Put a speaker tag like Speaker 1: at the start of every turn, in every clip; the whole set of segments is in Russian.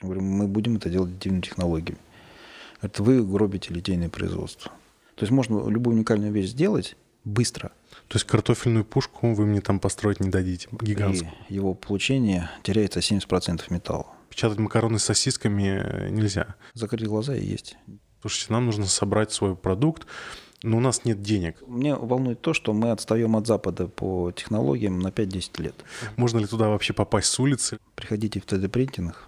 Speaker 1: Говорю, мы будем это делать аддитивными технологиями. Это вы гробите литейное производство. То есть можно любую уникальную вещь сделать быстро.
Speaker 2: То есть картофельную пушку вы мне там построить не дадите, гигантскую?
Speaker 1: При его получении теряется 70% металла.
Speaker 2: Печатать макароны с сосисками нельзя?
Speaker 1: Закрыть глаза и есть.
Speaker 2: Слушайте, нам нужно собрать свой продукт, но у нас нет денег.
Speaker 1: Мне волнует то, что мы отстаем от Запада по технологиям на 5-10 лет.
Speaker 2: Можно ли туда вообще попасть с улицы?
Speaker 1: Приходите в 3D-принтинг,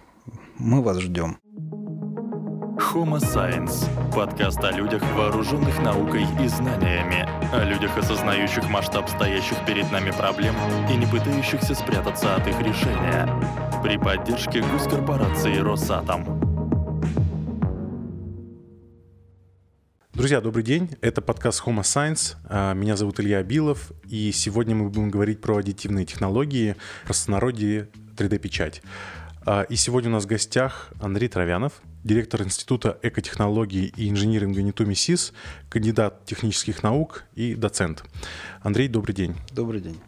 Speaker 1: мы вас ждем.
Speaker 3: Homo Science – подкаст о людях, вооруженных наукой и знаниями, о людях, осознающих масштаб стоящих перед нами проблем и не пытающихся спрятаться от их решения. При поддержке госкорпорации «Росатом».
Speaker 2: Друзья, добрый день. Это подкаст Homo Science. А, меня зовут Илья Абилов, и сегодня мы будем говорить про аддитивные технологии, про простонародье 3D-печать. А, и сегодня у нас в гостях Андрей Травянов, директор Института экотехнологий и инжиниринга НИТУ СИС, кандидат технических наук и доцент. Андрей, добрый день.
Speaker 1: Добрый день.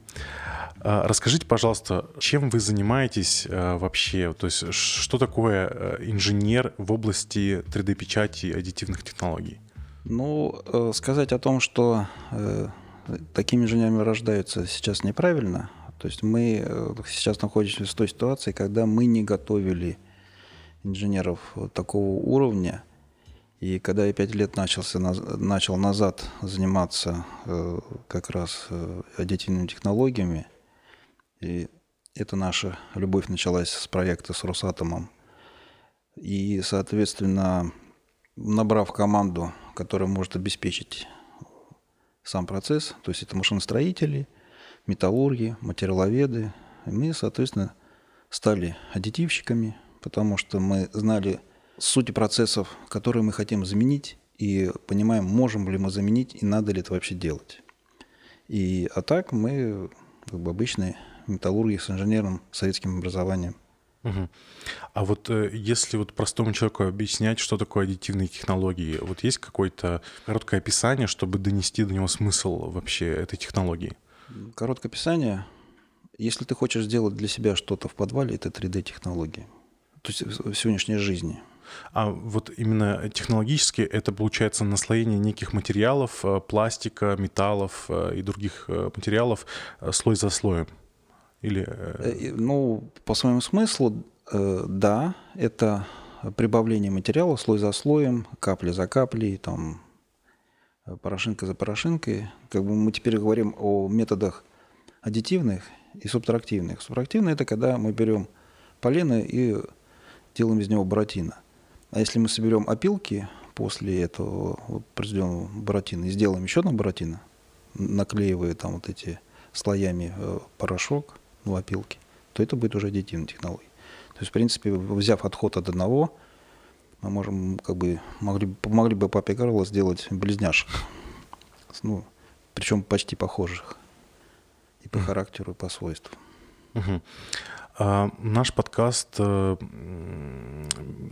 Speaker 2: А, расскажите, пожалуйста, чем вы занимаетесь а, вообще? То есть что такое инженер в области 3D-печати и аддитивных технологий?
Speaker 1: Ну, э, сказать о том, что э, такими инженерами рождаются сейчас неправильно. То есть мы э, сейчас находимся в той ситуации, когда мы не готовили инженеров такого уровня. И когда я пять лет начался, начал назад заниматься э, как раз э, аддитивными технологиями, и это наша любовь началась с проекта с Росатомом. И, соответственно, набрав команду, которая может обеспечить сам процесс, то есть это машиностроители, металлурги, материаловеды, мы, соответственно, стали аддитивщиками, потому что мы знали суть процессов, которые мы хотим заменить, и понимаем, можем ли мы заменить и надо ли это вообще делать. И, а так мы как бы обычные металлурги с инженерным советским образованием.
Speaker 2: Угу. А вот э, если вот простому человеку объяснять, что такое аддитивные технологии, вот есть какое-то короткое описание, чтобы донести до него смысл вообще этой технологии?
Speaker 1: Короткое описание. Если ты хочешь сделать для себя что-то в подвале, это 3D-технологии то есть в сегодняшней жизни.
Speaker 2: А вот именно технологически это получается наслоение неких материалов, э, пластика, металлов э, и других э, материалов слой за слоем? Или...
Speaker 1: Ну, по своему смыслу, да, это прибавление материала слой за слоем, капля за каплей, там, порошинка за порошинкой. Как бы мы теперь говорим о методах аддитивных и субтрактивных. Субтрактивные – это когда мы берем полено и делаем из него буратино. А если мы соберем опилки после этого вот, произведенного буратино и сделаем еще одно буратино, наклеивая там вот эти слоями э, порошок, ну, опилки, то это будет уже аддитивная технология. То есть, в принципе, взяв отход от одного, мы можем, как бы, могли, помогли бы папе Карло сделать близняшек. Ну, причем почти похожих. И по характеру, и по свойствам.
Speaker 2: Uh-huh. А наш подкаст, э,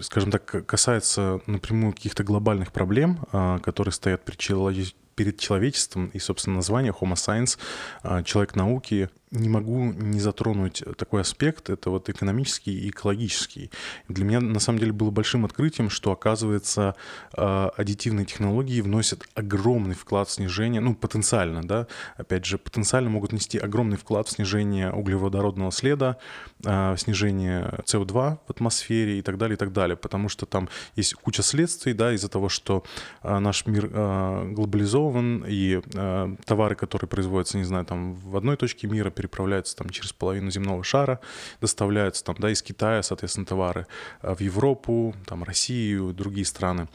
Speaker 2: скажем так, касается напрямую каких-то глобальных проблем, а, которые стоят перед перед человечеством и, собственно, название Homo Science, а, человек науки, не могу не затронуть такой аспект, это вот экономический и экологический. Для меня на самом деле было большим открытием, что оказывается а, аддитивные технологии вносят огромный вклад в снижение, ну потенциально, да, опять же, потенциально могут нести огромный вклад в снижение углеводородного следа, а, снижение СО2 в атмосфере и так далее, и так далее, потому что там есть куча следствий, да, из-за того, что наш мир глобализован, и э, товары, которые производятся, не знаю, там в одной точке мира, переправляются там через половину земного шара, доставляются там, да, из Китая, соответственно, товары э, в Европу, там, Россию, другие страны.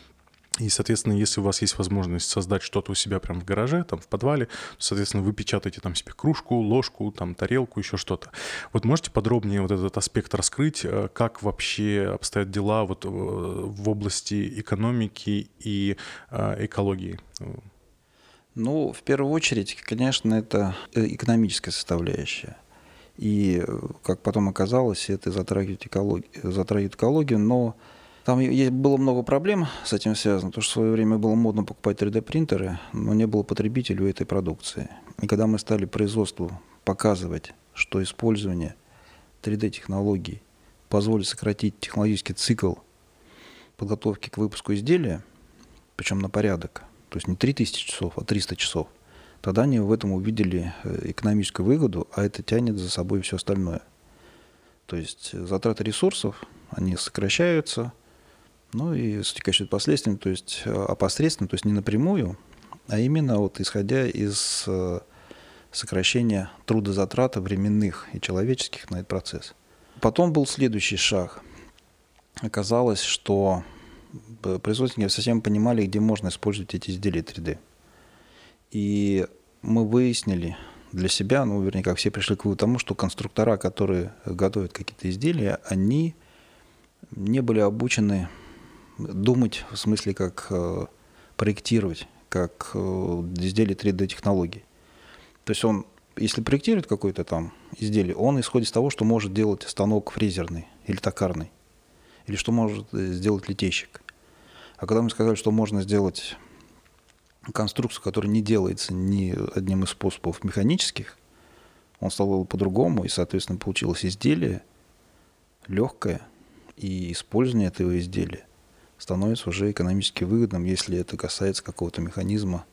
Speaker 2: И, соответственно, если у вас есть возможность создать что-то у себя прямо в гараже, там, в подвале, то, соответственно, вы печатаете там себе кружку, ложку, там, тарелку, еще что-то. Вот можете подробнее вот этот аспект раскрыть, э, как вообще обстоят дела вот в области экономики и экологии?
Speaker 1: Ну, в первую очередь, конечно, это э, экономическая составляющая. И, э, как потом оказалось, это затрагивает экологию, затрагивает экологию но там было много проблем с этим связано, потому что в свое время было модно покупать 3D-принтеры, но не было потребителю этой продукции. И когда мы стали производству показывать, что использование 3D-технологий позволит сократить технологический цикл подготовки к выпуску изделия, причем на порядок, то есть не 3000 часов, а 300 часов, тогда они в этом увидели э, экономическую выгоду, а это тянет за собой все остальное. То есть затраты ресурсов, они сокращаются, ну и с текущими последствиями, то есть э, опосредственно, то есть не напрямую, а именно вот исходя из э, сокращения трудозатрат временных и человеческих на этот процесс. Потом был следующий шаг. Оказалось, что производители совсем понимали, где можно использовать эти изделия 3D. И мы выяснили для себя, ну, вернее, как все пришли к выводу тому, что конструктора, которые готовят какие-то изделия, они не были обучены думать в смысле, как э, проектировать, как э, изделие 3D-технологий. То есть он, если проектирует какое-то там изделие, он исходит из того, что может делать станок фрезерный или токарный, или что может э, сделать литейщик. А когда мы сказали, что можно сделать конструкцию, которая не делается ни одним из способов механических, он стал по-другому, и, соответственно, получилось изделие легкое, и использование этого изделия становится уже экономически выгодным, если это касается какого-то механизма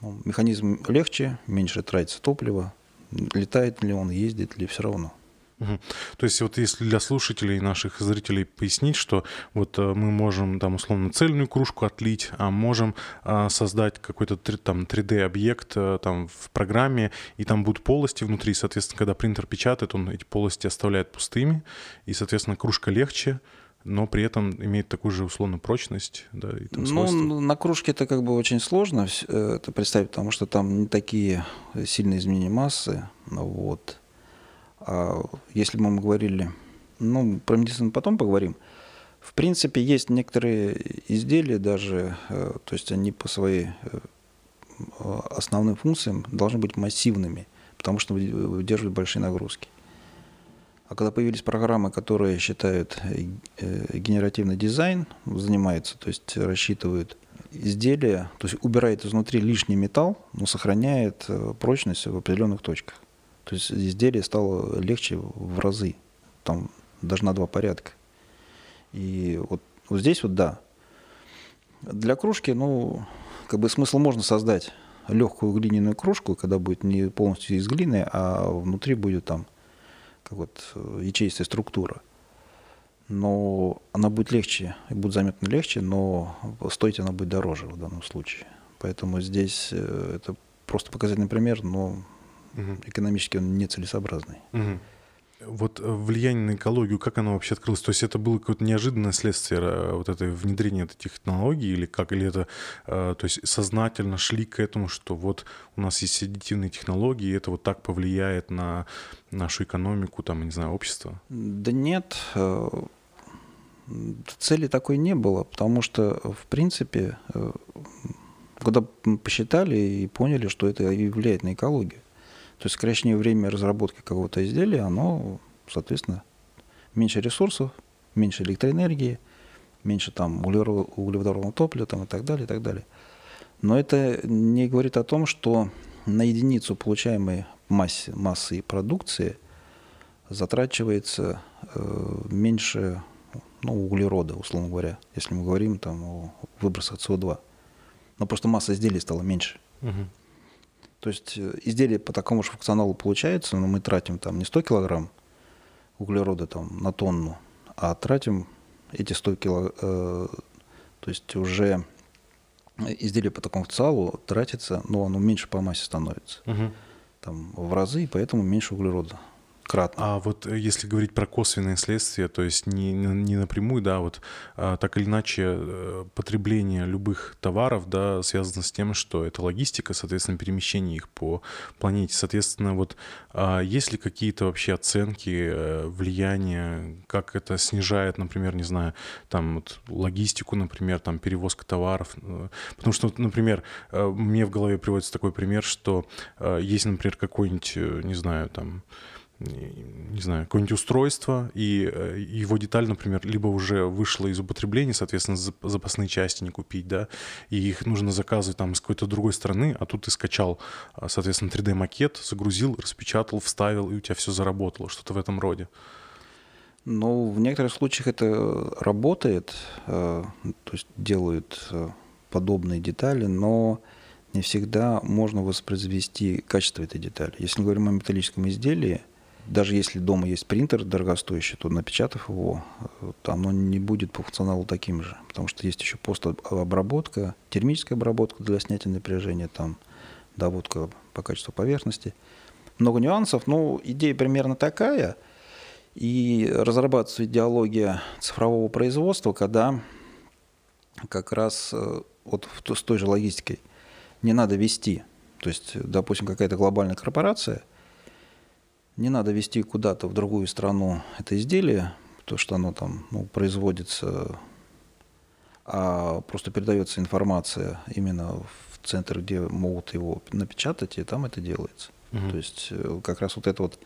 Speaker 1: ну, механизм легче, меньше тратится топлива. Летает ли он, ездит ли, все равно.
Speaker 2: Угу. То есть вот если для слушателей наших зрителей пояснить, что вот э, мы можем там условно цельную кружку отлить, а можем а, создать какой-то там 3D-объект а, там в программе, и там будут полости внутри, соответственно, когда принтер печатает, он эти полости оставляет пустыми, и, соответственно, кружка легче, но при этом имеет такую же условную прочность. Да, и
Speaker 1: там ну, на кружке это как бы очень сложно э, это представить, потому что там не такие сильные изменения массы. Вот. А если мы говорили, ну, про медицину потом поговорим, в принципе, есть некоторые изделия даже, э, то есть они по своей э, основным функциям должны быть массивными, потому что выдерживают большие нагрузки. А когда появились программы, которые считают э, генеративный дизайн, занимаются, то есть рассчитывают изделия, то есть убирает изнутри лишний металл, но сохраняет прочность в определенных точках. То есть изделие стало легче в разы, там даже на два порядка. И вот, вот здесь вот да. Для кружки, ну, как бы смысл можно создать легкую глиняную кружку, когда будет не полностью из глины, а внутри будет там как вот э, ячеистая структура. Но она будет легче, будет заметно легче, но стоить она будет дороже в данном случае. Поэтому здесь э, это просто показательный пример, но угу. экономически он нецелесообразный.
Speaker 2: Угу. Вот э, влияние на экологию, как оно вообще открылось? То есть это было какое-то неожиданное следствие э, вот это внедрения этих технологий или как? Или это э, то есть сознательно шли к этому, что вот у нас есть аддитивные технологии, и это вот так повлияет на нашу экономику, там, не знаю, общество?
Speaker 1: Да нет, цели такой не было, потому что, в принципе, когда посчитали и поняли, что это и влияет на экологию. То есть сокращение времени разработки какого-то изделия, оно, соответственно, меньше ресурсов, меньше электроэнергии, меньше там углеводородного топлива там, и так далее, и так далее. Но это не говорит о том, что на единицу получаемой массы, массы продукции затрачивается э, меньше ну, углерода, условно говоря, если мы говорим там, о выбросах СО2. Но просто масса изделий стала меньше. Угу. То есть э, изделие по такому же функционалу получается, но мы тратим там не 100 килограмм углерода там, на тонну, а тратим эти 100 кило, э, то есть уже изделие по такому функционалу тратится, но оно меньше по массе становится. Угу. Там в разы, и поэтому меньше углерода кратно.
Speaker 2: А вот э, если говорить про косвенные следствия, то есть не, не напрямую, да, вот а, так или иначе э, потребление любых товаров, да, связано с тем, что это логистика, соответственно, перемещение их по планете. Соответственно, вот а есть ли какие-то вообще оценки э, влияния, как это снижает, например, не знаю, там вот логистику, например, там перевозка товаров? Потому что, например, мне в голове приводится такой пример, что есть, например, какой-нибудь, не знаю, там не знаю, какое-нибудь устройство, и э, его деталь, например, либо уже вышла из употребления, соответственно, запасные части не купить, да, и их нужно заказывать там из какой-то другой страны, а тут ты скачал, а, соответственно, 3D-макет, загрузил, распечатал, вставил, и у тебя все заработало, что-то в этом роде.
Speaker 1: Ну, в некоторых случаях это работает, э, то есть делают э, подобные детали, но не всегда можно воспроизвести качество этой детали. Если мы говорим о металлическом изделии, даже если дома есть принтер дорогостоящий, то напечатав его, то оно не будет по функционалу таким же, потому что есть еще постобработка, термическая обработка для снятия напряжения, там доводка по качеству поверхности. Много нюансов, но идея примерно такая. И разрабатывается идеология цифрового производства, когда как раз э, вот с той же логистикой не надо вести. То есть, допустим, какая-то глобальная корпорация, не надо вести куда-то в другую страну это изделие, то, что оно там ну, производится, а просто передается информация именно в центр, где могут его напечатать, и там это делается. Угу. То есть э, как раз вот это вот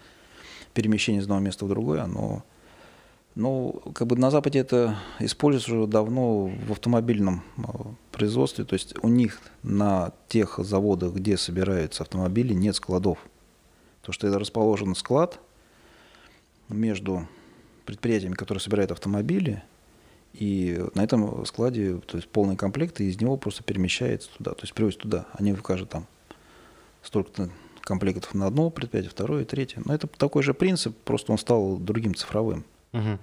Speaker 1: перемещение из одного места в другое, оно ну, как бы на Западе это используется уже давно в автомобильном э, производстве. То есть у них на тех заводах, где собираются автомобили, нет складов. То, что это расположен склад между предприятиями, которые собирают автомобили, и на этом складе то есть полный комплект, и из него просто перемещается туда, то есть привозят туда. Они выкажут там столько-то комплектов на одно предприятие, второе, третье. Но это такой же принцип, просто он стал другим цифровым.
Speaker 2: Угу.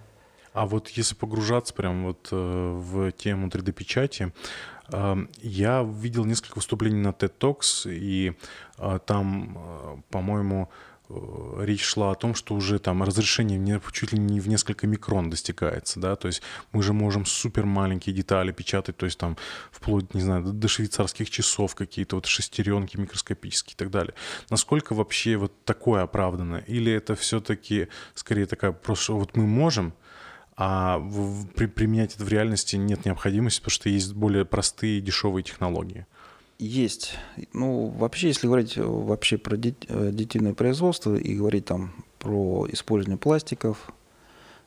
Speaker 2: А вот если погружаться прям вот э, в тему 3D-печати, э, я видел несколько выступлений на TED Talks, и э, там, по-моему, речь шла о том, что уже там разрешение чуть ли не в несколько микрон достигается, да, то есть мы же можем супер маленькие детали печатать, то есть там вплоть, не знаю, до швейцарских часов какие-то вот шестеренки микроскопические и так далее. Насколько вообще вот такое оправдано? Или это все-таки скорее такая просто, вот мы можем, а в, при, применять это в реальности нет необходимости, потому что есть более простые дешевые технологии.
Speaker 1: Есть. Ну, вообще, если говорить вообще про детиное производство и говорить там про использование пластиков,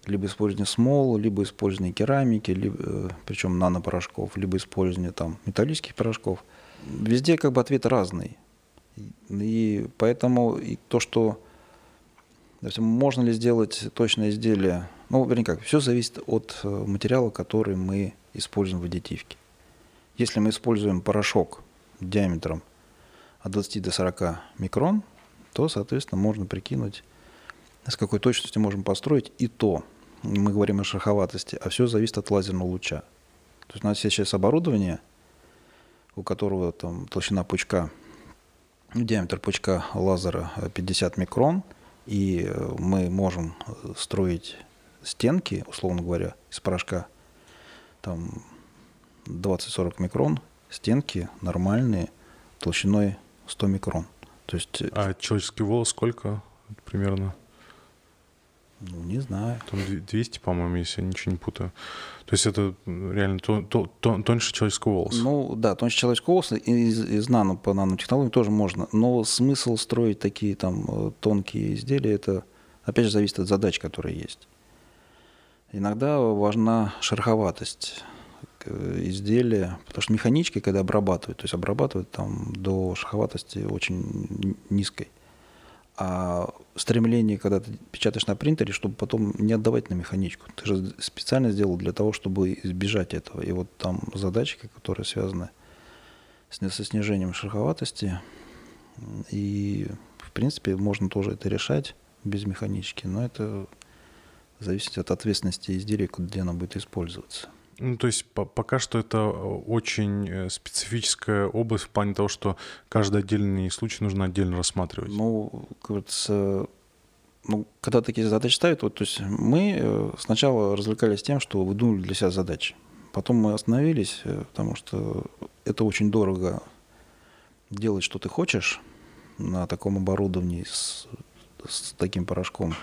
Speaker 1: либо использование смол, либо использование керамики, либо, э, причем нанопорошков, либо использование там металлических порошков, везде как бы ответ разный. И поэтому и то, что допустим, можно ли сделать точное изделие ну, вернее как, все зависит от э, материала, который мы используем в аддитивке. Если мы используем порошок диаметром от 20 до 40 микрон, то, соответственно, можно прикинуть, с какой точностью можем построить и то. Мы говорим о шероховатости, а все зависит от лазерного луча. То есть у нас сейчас оборудование, у которого там толщина пучка, диаметр пучка лазера 50 микрон, и э, мы можем э, строить стенки, условно говоря, из порошка, там 20-40 микрон, стенки нормальные, толщиной 100 микрон. То есть...
Speaker 2: Э, а человеческий волос сколько примерно?
Speaker 1: Ну, не знаю.
Speaker 2: Там 200, по-моему, если я ничего не путаю. То есть это реально то, то, то, тоньше человеческого волоса.
Speaker 1: Ну да, тоньше человеческого волоса из, из нано по нанотехнологиям тоже можно. Но смысл строить такие там э, тонкие изделия, это опять же зависит от задач, которые есть. Иногда важна шероховатость изделия, потому что механички, когда обрабатывают, то есть обрабатывают там до шероховатости очень низкой. А стремление, когда ты печатаешь на принтере, чтобы потом не отдавать на механичку. Ты же специально сделал для того, чтобы избежать этого. И вот там задачи, которые связаны со снижением шероховатости. И, в принципе, можно тоже это решать без механички. Но это зависит от ответственности изделия, где оно будет использоваться.
Speaker 2: Ну, то есть по пока что это э, очень э, специфическая область в плане того, что каждый отдельный случай нужно отдельно рассматривать.
Speaker 1: Ну, кажется, ну, когда такие задачи ставят, вот, то есть мы э, сначала развлекались тем, что выдумали для себя задачи. Потом мы остановились, потому что это очень дорого делать, что ты хочешь на таком оборудовании с, с таким порошком.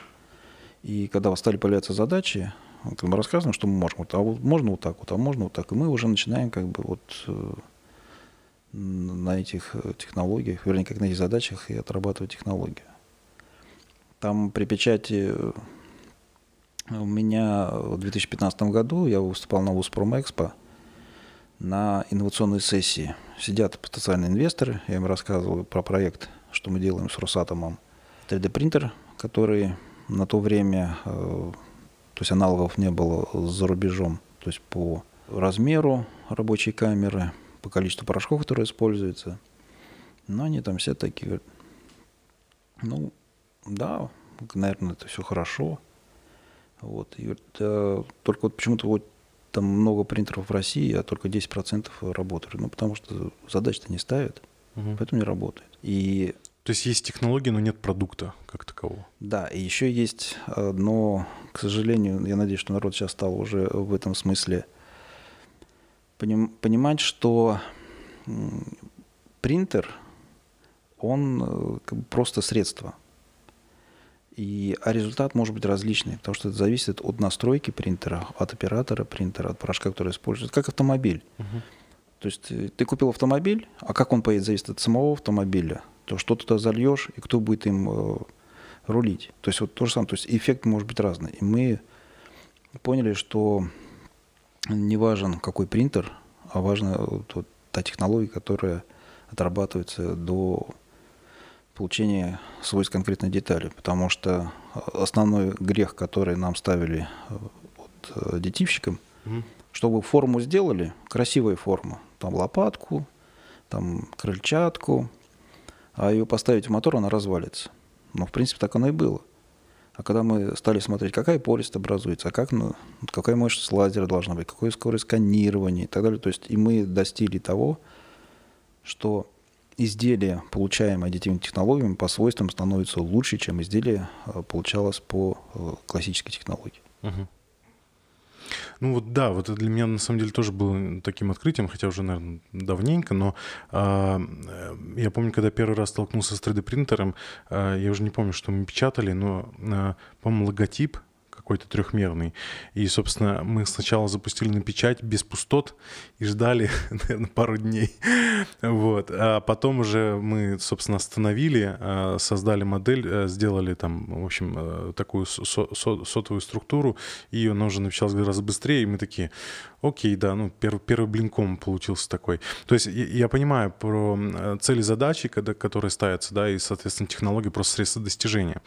Speaker 1: И когда стали появляться задачи, мы рассказываем, что мы можем. Вот, а вот можно вот так вот, а можно вот так. И мы уже начинаем как бы вот э, на этих э, технологиях, вернее, как на этих задачах и отрабатывать технологию. Там при печати э, у меня в 2015 году я выступал на Экспо на инновационной сессии. Сидят потенциальные инвесторы, я им рассказывал про проект, что мы делаем с Росатомом. 3D-принтер, который на то время, э, То есть аналогов не было за рубежом. То есть по размеру рабочей камеры, по количеству порошков, которые используются. Но они там все такие, ну, да, наверное, это все хорошо. Вот. И э, только вот почему-то вот там много принтеров в России, а только 10% работают. Ну, потому что задач-то не ставят, угу. поэтому не работает. И
Speaker 2: то есть есть технология, но нет продукта как такового.
Speaker 1: Да, и еще есть, э, но, к сожалению, я надеюсь, что народ сейчас стал уже в этом смысле понимать, что принтер, он э, как бы просто средство. И, а результат может быть различный, потому что это зависит от настройки принтера, от оператора принтера, от порошка, который используется, как автомобиль. Угу. То есть э, ты купил автомобиль, а как он поедет, зависит от самого автомобиля то что туда зальешь и кто будет им э, рулить. То есть вот то же самое, то есть эффект может быть разный. И мы поняли, что не важен какой принтер, а важна вот, вот, та технология, которая отрабатывается до получения свойств конкретной детали. Потому что основной грех, который нам ставили э, вот, э, детивщикам, mm-hmm. чтобы форму сделали, красивая форма, там лопатку, там крыльчатку, а ее поставить в мотор, она развалится. Ну, в принципе, так оно и было. А когда мы стали смотреть, какая полость образуется, а как, ну, какая мощность лазера должна быть, какое скорость сканирования и так далее, то есть и мы достигли того, что изделие, получаемое аддитивными технологиями, по свойствам становится лучше, чем изделие э, получалось по э, классической технологии. Угу.
Speaker 2: Ну вот да, вот это для меня на самом деле тоже было таким открытием, хотя уже, наверное, давненько, но э, я помню, когда первый раз столкнулся с 3D-принтером, э, я уже не помню, что мы печатали, но, э, по-моему, логотип какой-то трехмерный. И, собственно, мы сначала запустили на печать без пустот и ждали, наверное, пару дней. Вот. А потом уже мы, собственно, остановили, а, создали модель, э, сделали там, в общем, э, такую сотовую структуру, и она уже напечаталась гораздо быстрее, и мы такие, окей, да, ну, первый, первый блинком получился такой. То есть я, я понимаю про цели задачи, когда, которые ставятся, да, и, соответственно, технологии просто средства достижения.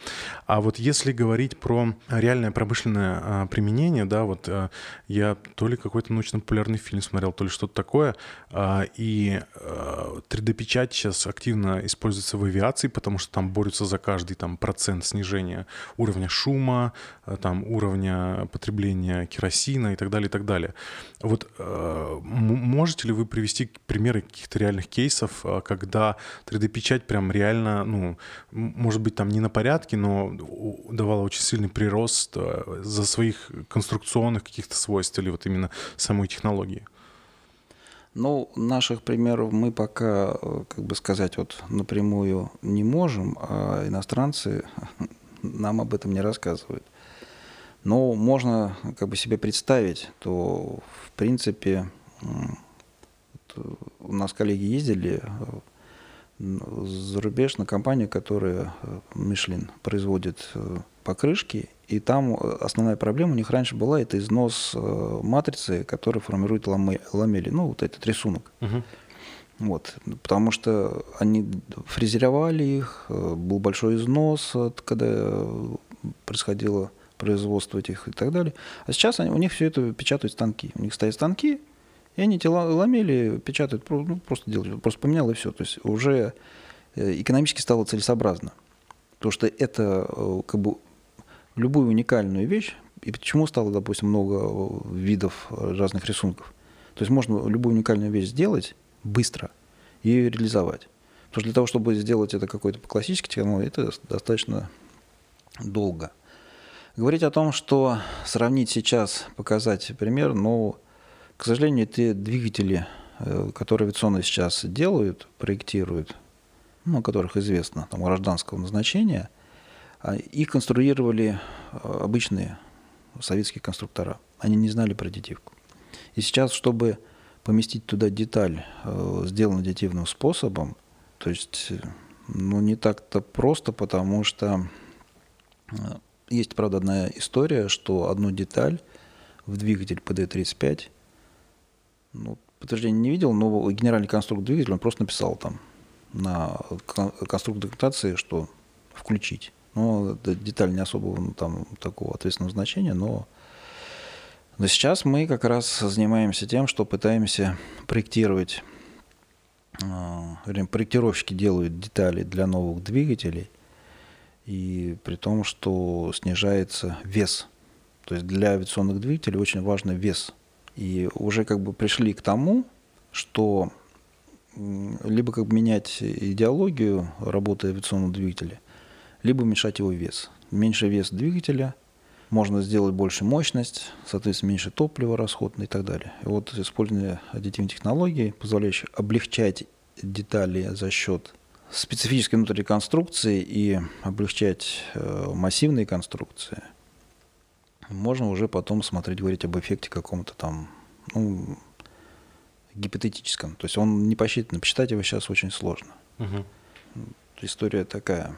Speaker 2: А вот если говорить про реальное промышленное а, применение, да, вот а, я то ли какой-то научно-популярный фильм смотрел, то ли что-то такое, а, и а, 3D-печать сейчас активно используется в авиации, потому что там борются за каждый там процент снижения уровня шума, а, там уровня потребления керосина и так далее, и так далее. Вот э, можете ли вы привести примеры каких-то реальных кейсов, э, когда 3D-печать прям реально, ну, может быть, там не на порядке, но давала очень сильный прирост э, за своих конструкционных каких-то свойств или вот именно самой технологии?
Speaker 1: Ну, наших примеров мы пока, как бы сказать, вот напрямую не можем, а иностранцы нам об этом не рассказывают. Но можно как бы себе представить, то в принципе у нас коллеги ездили э, за рубеж на компанию, которая Мишлин э, производит э, покрышки, и там основная проблема у них раньше была это износ матрицы, которая формирует ламели, ну вот этот рисунок. Угу. Вот, потому что они фрезеровали их, был большой износ, когда происходило производство этих и так далее. А сейчас они, у них все это печатают станки. У них стоят станки, и они тела ломели, печатают, ну, просто делают, просто поменял и все. То есть уже э, экономически стало целесообразно. Потому что это э, как бы любую уникальную вещь, и почему стало, допустим, много э, видов разных рисунков. То есть можно любую уникальную вещь сделать быстро и реализовать. Потому что для того, чтобы сделать это какой-то по классической технологии, это достаточно долго. Говорить о том, что сравнить сейчас, показать пример, но, к сожалению, те двигатели, э, которые авиационно сейчас делают, проектируют, ну, которых известно, там, гражданского назначения, а, их конструировали э, обычные советские конструктора. Они не знали про аддитивку. И сейчас, чтобы поместить туда деталь, э, сделанную аддитивным способом, то есть, ну, не так-то просто, потому что есть, правда, одна история, что одну деталь в двигатель PD35, ну, подтверждения не видел, но генеральный конструктор двигателя, он просто написал там на конструктор документации, что включить. Но деталь не особого ну, там, такого ответственного значения, но Но сейчас мы как раз занимаемся тем, что пытаемся проектировать, э, проектировщики делают детали для новых двигателей, и при том, что снижается вес. То есть для авиационных двигателей очень важный вес. И уже как бы пришли к тому, что либо как бы менять идеологию работы авиационного двигателя, либо уменьшать его вес. Меньше вес двигателя, можно сделать больше мощность, соответственно, меньше топлива расход и так далее. И вот использование аддитивной технологии, позволяющей облегчать детали за счет специфической внутренней конструкции и облегчать э, массивные конструкции, можно уже потом смотреть, говорить об эффекте каком-то там, ну, гипотетическом. То есть он не посчитан, посчитать его сейчас очень сложно. Угу. История такая.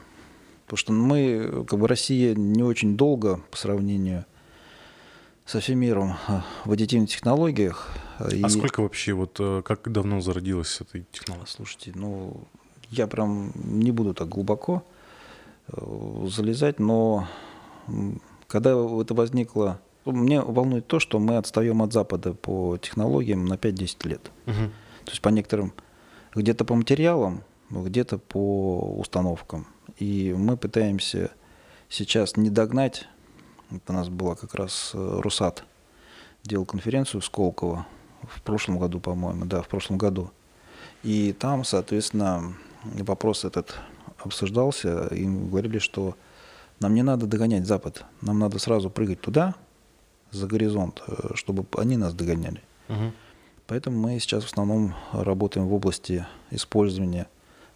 Speaker 1: Потому что мы, как бы Россия не очень долго по сравнению со всем миром а, в аддитивных технологиях.
Speaker 2: А и... сколько вообще, вот э, как давно зародилась эта технология?
Speaker 1: Слушайте, ну, я прям не буду так глубоко э, залезать, но когда это возникло мне волнует то, что мы отстаем от Запада по технологиям на 5-10 лет. Угу. То есть по некоторым, где-то по материалам, где-то по установкам. И мы пытаемся сейчас не догнать. Вот у нас была как раз э, Русат, делал конференцию в Сколково в прошлом году, по-моему, да, в прошлом году. И там, соответственно, вопрос этот обсуждался, и мы говорили, что нам не надо догонять Запад, нам надо сразу прыгать туда, за горизонт, э, чтобы они нас догоняли. Угу. Поэтому мы сейчас в основном работаем в области использования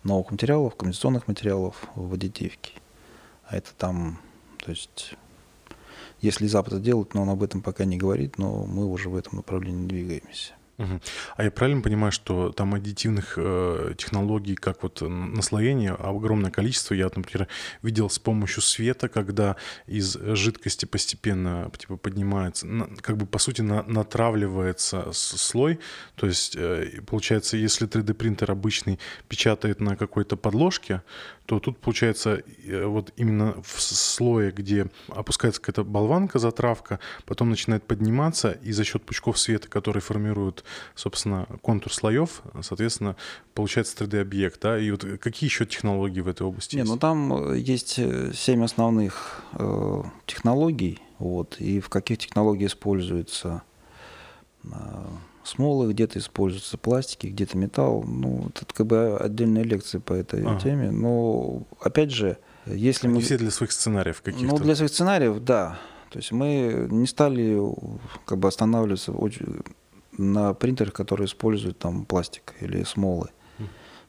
Speaker 1: новых материалов, коммуникационных материалов в аддитивке. А это там, то есть, если Запад это делает, но он об этом пока не говорит, но мы уже в этом направлении двигаемся.
Speaker 2: А я правильно понимаю, что там аддитивных э, технологий, как вот наслоение, огромное количество. Я, например, видел с помощью света, когда из жидкости постепенно типа, поднимается, на, как бы по сути на, натравливается слой. То есть э, получается, если 3D-принтер обычный печатает на какой-то подложке, то тут получается э, вот именно в слое, где опускается какая-то болванка, затравка, потом начинает подниматься, и за счет пучков света, которые формируют, собственно, контур слоев, соответственно, получается 3D-объект. Да? И вот какие еще технологии в этой области
Speaker 1: Не,
Speaker 2: есть?
Speaker 1: ну там э, есть э, семь основных э, технологий, вот, и в каких технологиях используется э, смолы, где-то используются пластики, где-то металл. Ну, это как бы отдельная лекция по этой ага. теме. Но опять же, если
Speaker 2: Они
Speaker 1: мы...
Speaker 2: все для своих сценариев каких-то?
Speaker 1: Ну, для своих сценариев, да. То есть мы не стали как бы останавливаться на принтерах, которые используют там пластик или смолы.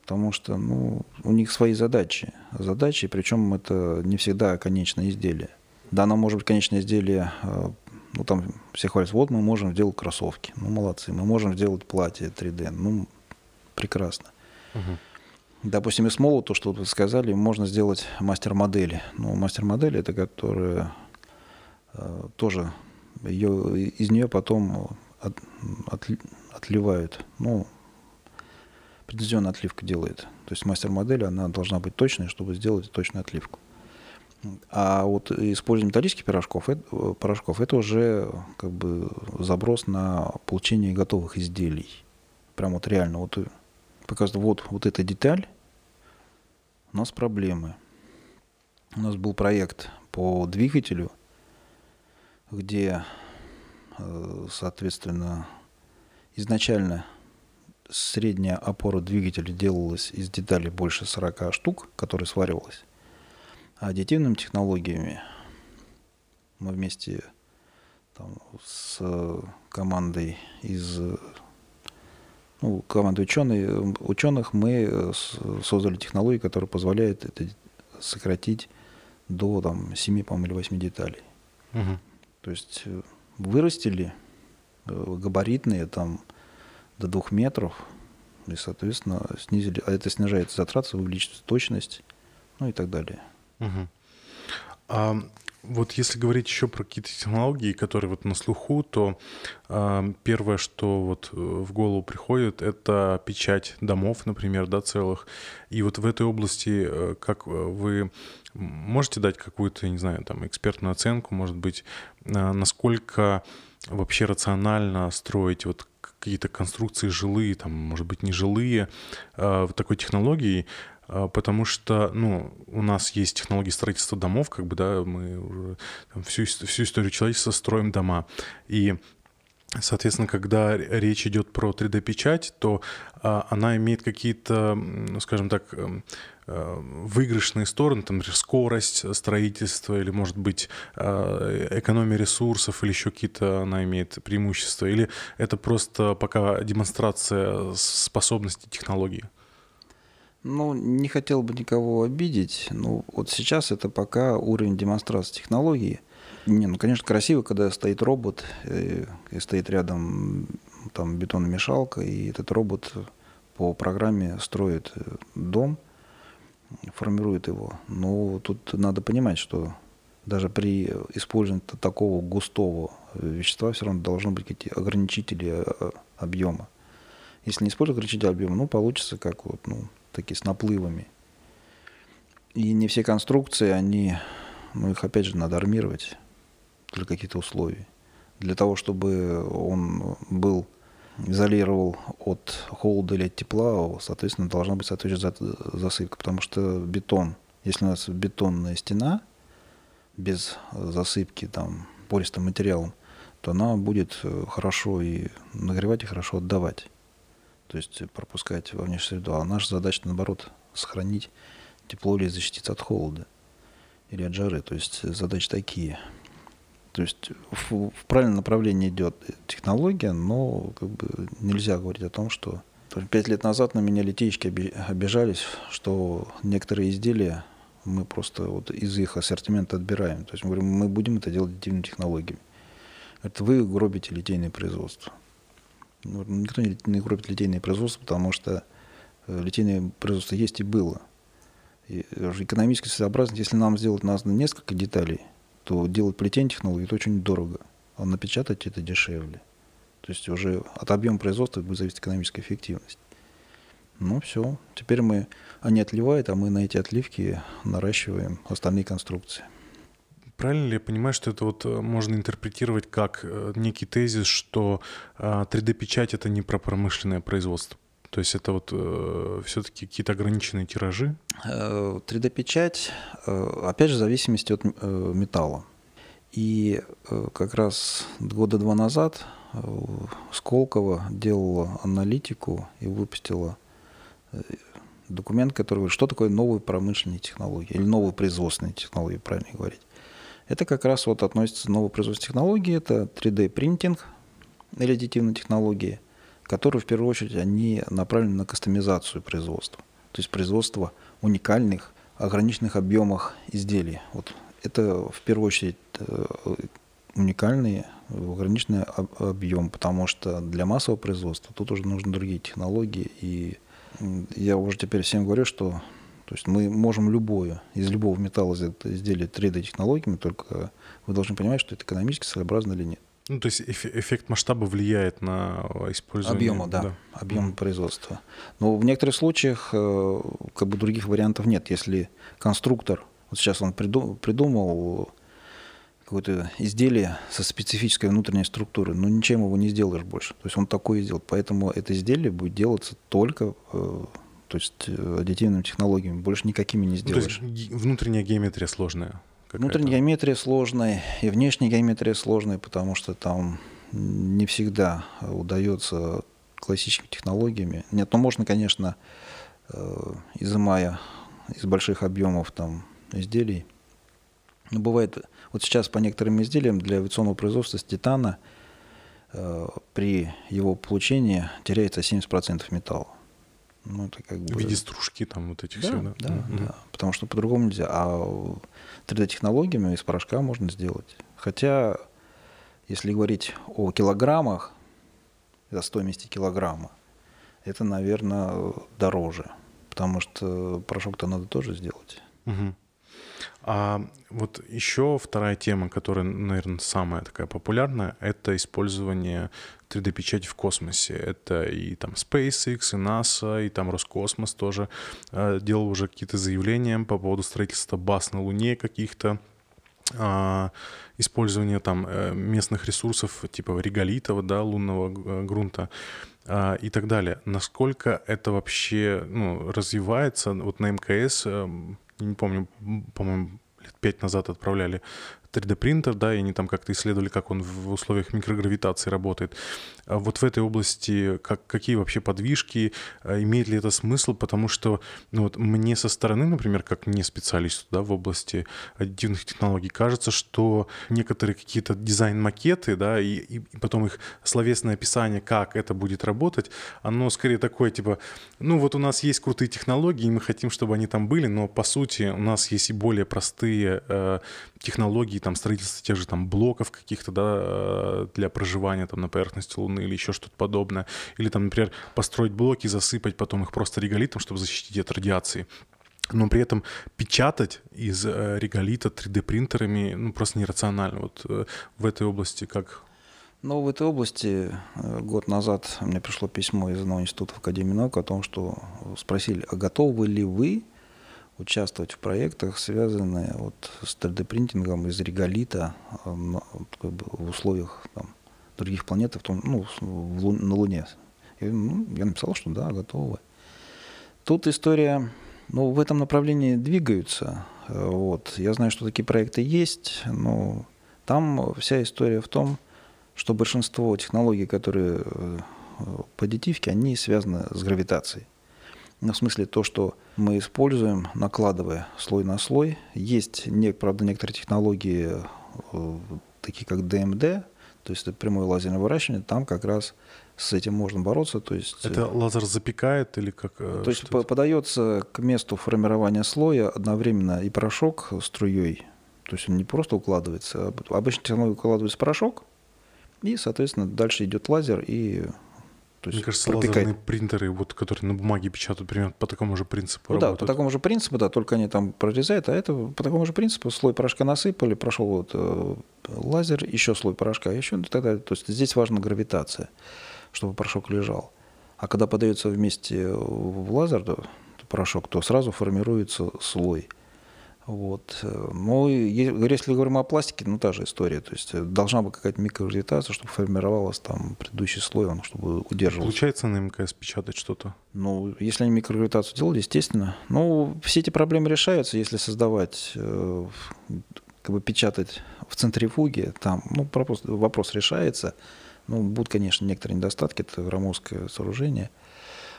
Speaker 1: Потому что ну, у них свои задачи. Задачи, причем это не всегда конечное изделие. Да, оно может быть конечное изделие а, ну, там все хвалят, вот мы можем сделать кроссовки. Ну, молодцы. Мы можем сделать платье 3D. Ну, прекрасно. Угу. Допустим, из смолу, то, что вы сказали, можно сделать мастер-модели. Ну, мастер-модель это которая э, тоже ее, из нее потом от, от, отливают. Ну, определенная отливка делает. То есть мастер-модель, она должна быть точной, чтобы сделать точную отливку. А вот использование металлических пирожков, это, порошков, это уже как бы заброс на получение готовых изделий. Прям вот реально. Вот показывает, вот, вот эта деталь, у нас проблемы. У нас был проект по двигателю, где, э, соответственно, изначально средняя опора двигателя делалась из деталей больше 40 штук, которые сваривалась аддитивными технологиями. Мы вместе там, с командой из ну, командой ученых, ученых мы создали технологию, которая позволяет это сократить до там, 7, по или 8 деталей. Угу. То есть э, вырастили э, габаритные там до 2 метров, и, соответственно, снизили, а это снижает затраты, увеличивает точность, ну и так далее.
Speaker 2: Угу. А вот если говорить еще про какие-то технологии, которые вот на слуху, то э, первое, что вот э, в голову приходит, это печать домов, например, да, целых. И вот в этой области, э, как вы можете дать какую-то, не знаю, там экспертную оценку, может быть, э, насколько вообще рационально строить вот какие-то конструкции жилые, там, может быть, не жилые, э, такой технологией, э, потому что, ну, у нас есть технологии строительства домов, как бы, да, мы уже там, всю, всю историю человечества строим дома, и Соответственно, когда речь идет про 3D-печать, то а, она имеет какие-то, ну, скажем так, эм, выигрышные стороны, там, например, скорость строительства или, может быть, э, экономия ресурсов или еще какие-то она имеет преимущества, или это просто пока демонстрация способностей технологии?
Speaker 1: Ну, не хотел бы никого обидеть, но вот сейчас это пока уровень демонстрации технологии – не, ну, конечно, красиво, когда стоит робот, и, и стоит рядом там бетономешалка, и этот робот по программе строит э, дом, формирует его. Но тут надо понимать, что даже при использовании такого густого вещества все равно должны быть какие-то ограничители э, объема. Если не использовать ограничители объема, ну, получится как вот, ну, такие с наплывами. И не все конструкции, они, ну, их опять же надо армировать для каких-то условий. Для того, чтобы он был изолировал от холода или от тепла, соответственно, должна быть соответствующая засыпка. Потому что бетон, если у нас бетонная стена без засыпки там, пористым материалом, то она будет э, хорошо и нагревать, и хорошо отдавать. То есть пропускать во внешнюю среду. А наша задача, наоборот, сохранить тепло или защититься от холода или от жары. То есть задачи такие – то есть в, в правильном направлении идет технология, но как бы нельзя говорить о том, что пять лет назад на меня литейщики обижались, что некоторые изделия мы просто вот из их ассортимента отбираем. То есть мы говорим, мы будем это делать аддитивными технологиями. Это вы гробите литейное производство. Ну, никто не гробит литейное производство, потому что э, литейное производство есть и было. И экономически сообразно, если нам сделать нас несколько деталей, то делать плетение технологии это очень дорого, а напечатать это дешевле. То есть уже от объема производства будет зависеть экономическая эффективность. Ну все, теперь мы, они отливают, а мы на эти отливки наращиваем остальные конструкции.
Speaker 2: Правильно ли я понимаю, что это вот э, можно интерпретировать как э, некий тезис, что 3D-печать э, это не про промышленное производство? То есть это вот э, все-таки какие-то ограниченные тиражи?
Speaker 1: 3D-печать, э, э, опять же, в зависимости от э, металла. И как раз года два назад Сколково делала аналитику и выпустила документ, который говорит, что такое новые промышленные технологии или новые производственные технологии, правильно говорить. Это как раз вот относится к новой производственной технологии, это 3D-принтинг или аддитивные технологии – которые в первую очередь они направлены на кастомизацию производства, то есть производство уникальных, ограниченных объемах изделий. Вот это в первую очередь э, уникальный ограниченный объем, потому что для массового производства тут уже нужны другие технологии. И я уже теперь всем говорю, что то есть мы можем любое, из любого металла сделать изделие 3D-технологиями, только вы должны понимать, что это экономически целесообразно или нет.
Speaker 2: Ну, то есть эффект масштаба влияет на использование...
Speaker 1: Объема, да, да. объем mm. производства. Но в некоторых случаях э, как бы других вариантов нет. Если конструктор, вот сейчас он придумал какое-то изделие со специфической внутренней структурой, но ничем его не сделаешь больше. То есть он такое сделал. Поэтому это изделие будет делаться только э, то есть э, аддитивными технологиями, больше никакими не сделаешь.
Speaker 2: Ну, то есть внутренняя геометрия сложная.
Speaker 1: Внутренняя геометрия сложная и внешняя геометрия сложная, потому что там не всегда удается классическими технологиями. Нет, ну можно, конечно, э, изымая из больших объемов там изделий. Но бывает, вот сейчас по некоторым изделиям для авиационного производства с титана э, при его получении теряется 70% металла.
Speaker 2: Ну, это как бы... В виде стружки там вот этих
Speaker 1: да,
Speaker 2: всех,
Speaker 1: да? Да, mm-hmm. да, потому что по-другому нельзя. А 3D-технологиями из порошка можно сделать. Хотя, если говорить о килограммах, о стоимости килограмма, это, наверное, дороже, потому что порошок-то надо тоже сделать.
Speaker 2: Угу. А вот еще вторая тема, которая, наверное, самая такая популярная, это использование 3D-печати в космосе. Это и там SpaceX, и NASA, и там Роскосмос тоже э, делал уже какие-то заявления по поводу строительства баз на Луне каких-то. а, использование там э, местных ресурсов типа реголитов, да, лунного э, грунта а, и так далее. Насколько это вообще ну, развивается? Вот на МКС, не помню, по-моему, лет пять назад отправляли 3D-принтер, да, и они там как-то исследовали, как он в условиях микрогравитации работает. А вот в этой области как, какие вообще подвижки, а имеет ли это смысл, потому что ну, вот мне со стороны, например, как не специалисту да, в области аддитивных технологий, кажется, что некоторые какие-то дизайн-макеты, да, и, и потом их словесное описание, как это будет работать, оно скорее такое, типа, ну вот у нас есть крутые технологии, и мы хотим, чтобы они там были, но по сути у нас есть и более простые э, технологии, там, строительство тех же там блоков каких-то, да, э, для проживания там на поверхности Луны или еще что-то подобное. Или там, например, построить блоки, засыпать потом их просто реголитом, чтобы защитить от радиации но при этом печатать из э, реголита 3D-принтерами ну, просто нерационально. Вот э, в этой области как?
Speaker 1: Ну, в этой области год назад мне пришло письмо из одного института Академии наук о том, что спросили, а готовы ли вы участвовать в проектах, связанных вот с 3D-принтингом из реголита э, как бы, в условиях там, других планет, в том, ну, в Лу, на Луне. И, ну, я написал, что да, готовы. Тут история, ну, в этом направлении двигаются. Э, вот. Я знаю, что такие проекты есть, но там вся история в том, что большинство технологий, которые э, по аддитивке, они связаны с гравитацией. В смысле то, что мы используем, накладывая слой на слой. Есть, правда, некоторые технологии, э, такие как ДМД, то есть это прямое лазерное выращивание, там как раз с этим можно бороться. То есть,
Speaker 2: это э, лазер запекает или как?
Speaker 1: Э, то есть это? подается к месту формирования слоя одновременно и порошок струей. То есть он не просто укладывается, а обычно технология укладывается порошок, и, соответственно, дальше идет лазер и
Speaker 2: то есть Мне кажется, пропекать. лазерные принтеры, вот, которые на бумаге печатают, примерно по такому же принципу
Speaker 1: ну, работают. Да, по такому же принципу, да, только они там прорезают, а это по такому же принципу слой порошка насыпали, прошел вот э, лазер, еще слой порошка, еще и так далее. То есть здесь важна гравитация, чтобы порошок лежал. А когда подается вместе в лазер то, порошок, то сразу формируется слой – вот. Ну, если говорим о пластике, ну, та же история. То есть э, должна быть какая-то микрогравитация, чтобы формировалась там предыдущий слой, он чтобы удерживался.
Speaker 2: Получается на МКС печатать что-то?
Speaker 1: Ну, если они микрогравитацию делали, естественно. Ну, все эти проблемы решаются, если создавать, э, как бы печатать в центрифуге, там, ну, вопрос, вопрос решается. Ну, будут, конечно, некоторые недостатки, это громоздкое сооружение.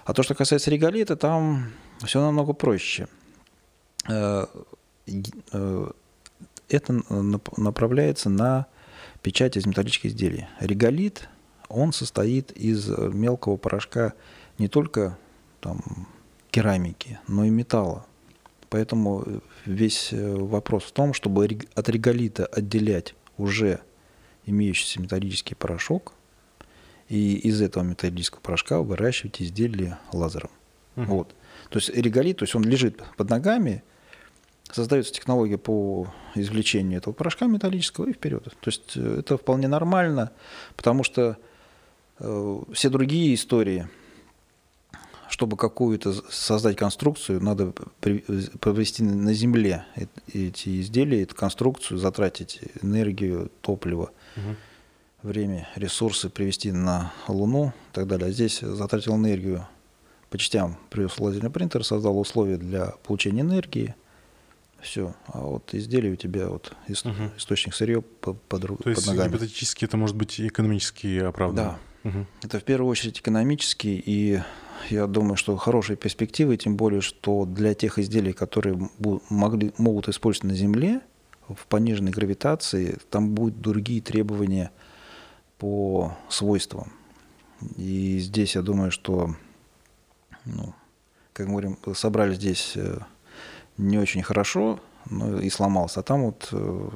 Speaker 1: А то, что касается реголита, там все намного проще э, это направляется на печать из металлических изделий. Реголит, он состоит из мелкого порошка не только там, керамики, но и металла. Поэтому весь э, вопрос в том, чтобы от реголита отделять уже имеющийся металлический порошок, и из этого металлического порошка выращивать изделия лазером. Угу. Вот. То есть реголит, то есть он лежит под ногами, создается технология по извлечению этого порошка металлического и вперед. То есть э, это вполне нормально, потому что э, все другие истории, чтобы какую-то создать конструкцию, надо провести на Земле эти изделия, эту конструкцию, затратить энергию, топливо, угу. время, ресурсы, привести на Луну и так далее. А здесь затратил энергию по частям, привез лазерный принтер, создал условия для получения энергии – все. А вот изделие у тебя вот ист, угу. источник сырья под, под, То под
Speaker 2: есть
Speaker 1: ногами.
Speaker 2: гипотетически это может быть экономически оправдано?
Speaker 1: Да. Угу. Это в первую очередь экономически, и я думаю, что хорошие перспективы, тем более, что для тех изделий, которые могли, могут использоваться на Земле, в пониженной гравитации, там будут другие требования по свойствам. И здесь я думаю, что, ну, как мы говорим, собрали здесь э, не очень хорошо ну, и сломался. А там вот э,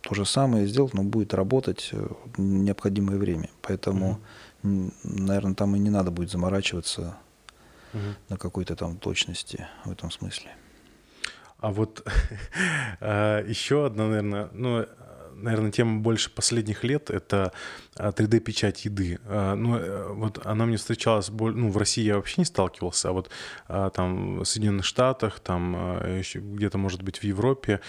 Speaker 1: то же самое сделать, но будет работать э, необходимое время. Поэтому, угу. наверное, там и не надо будет заморачиваться угу. на какой-то там точности в этом смысле.
Speaker 2: А вот а, еще одна, наверное, ну, наверное, тема больше последних лет — это 3D-печать еды. Ну, вот она мне встречалась, ну, в России я вообще не сталкивался, а вот там в Соединенных Штатах, там где-то, может быть, в Европе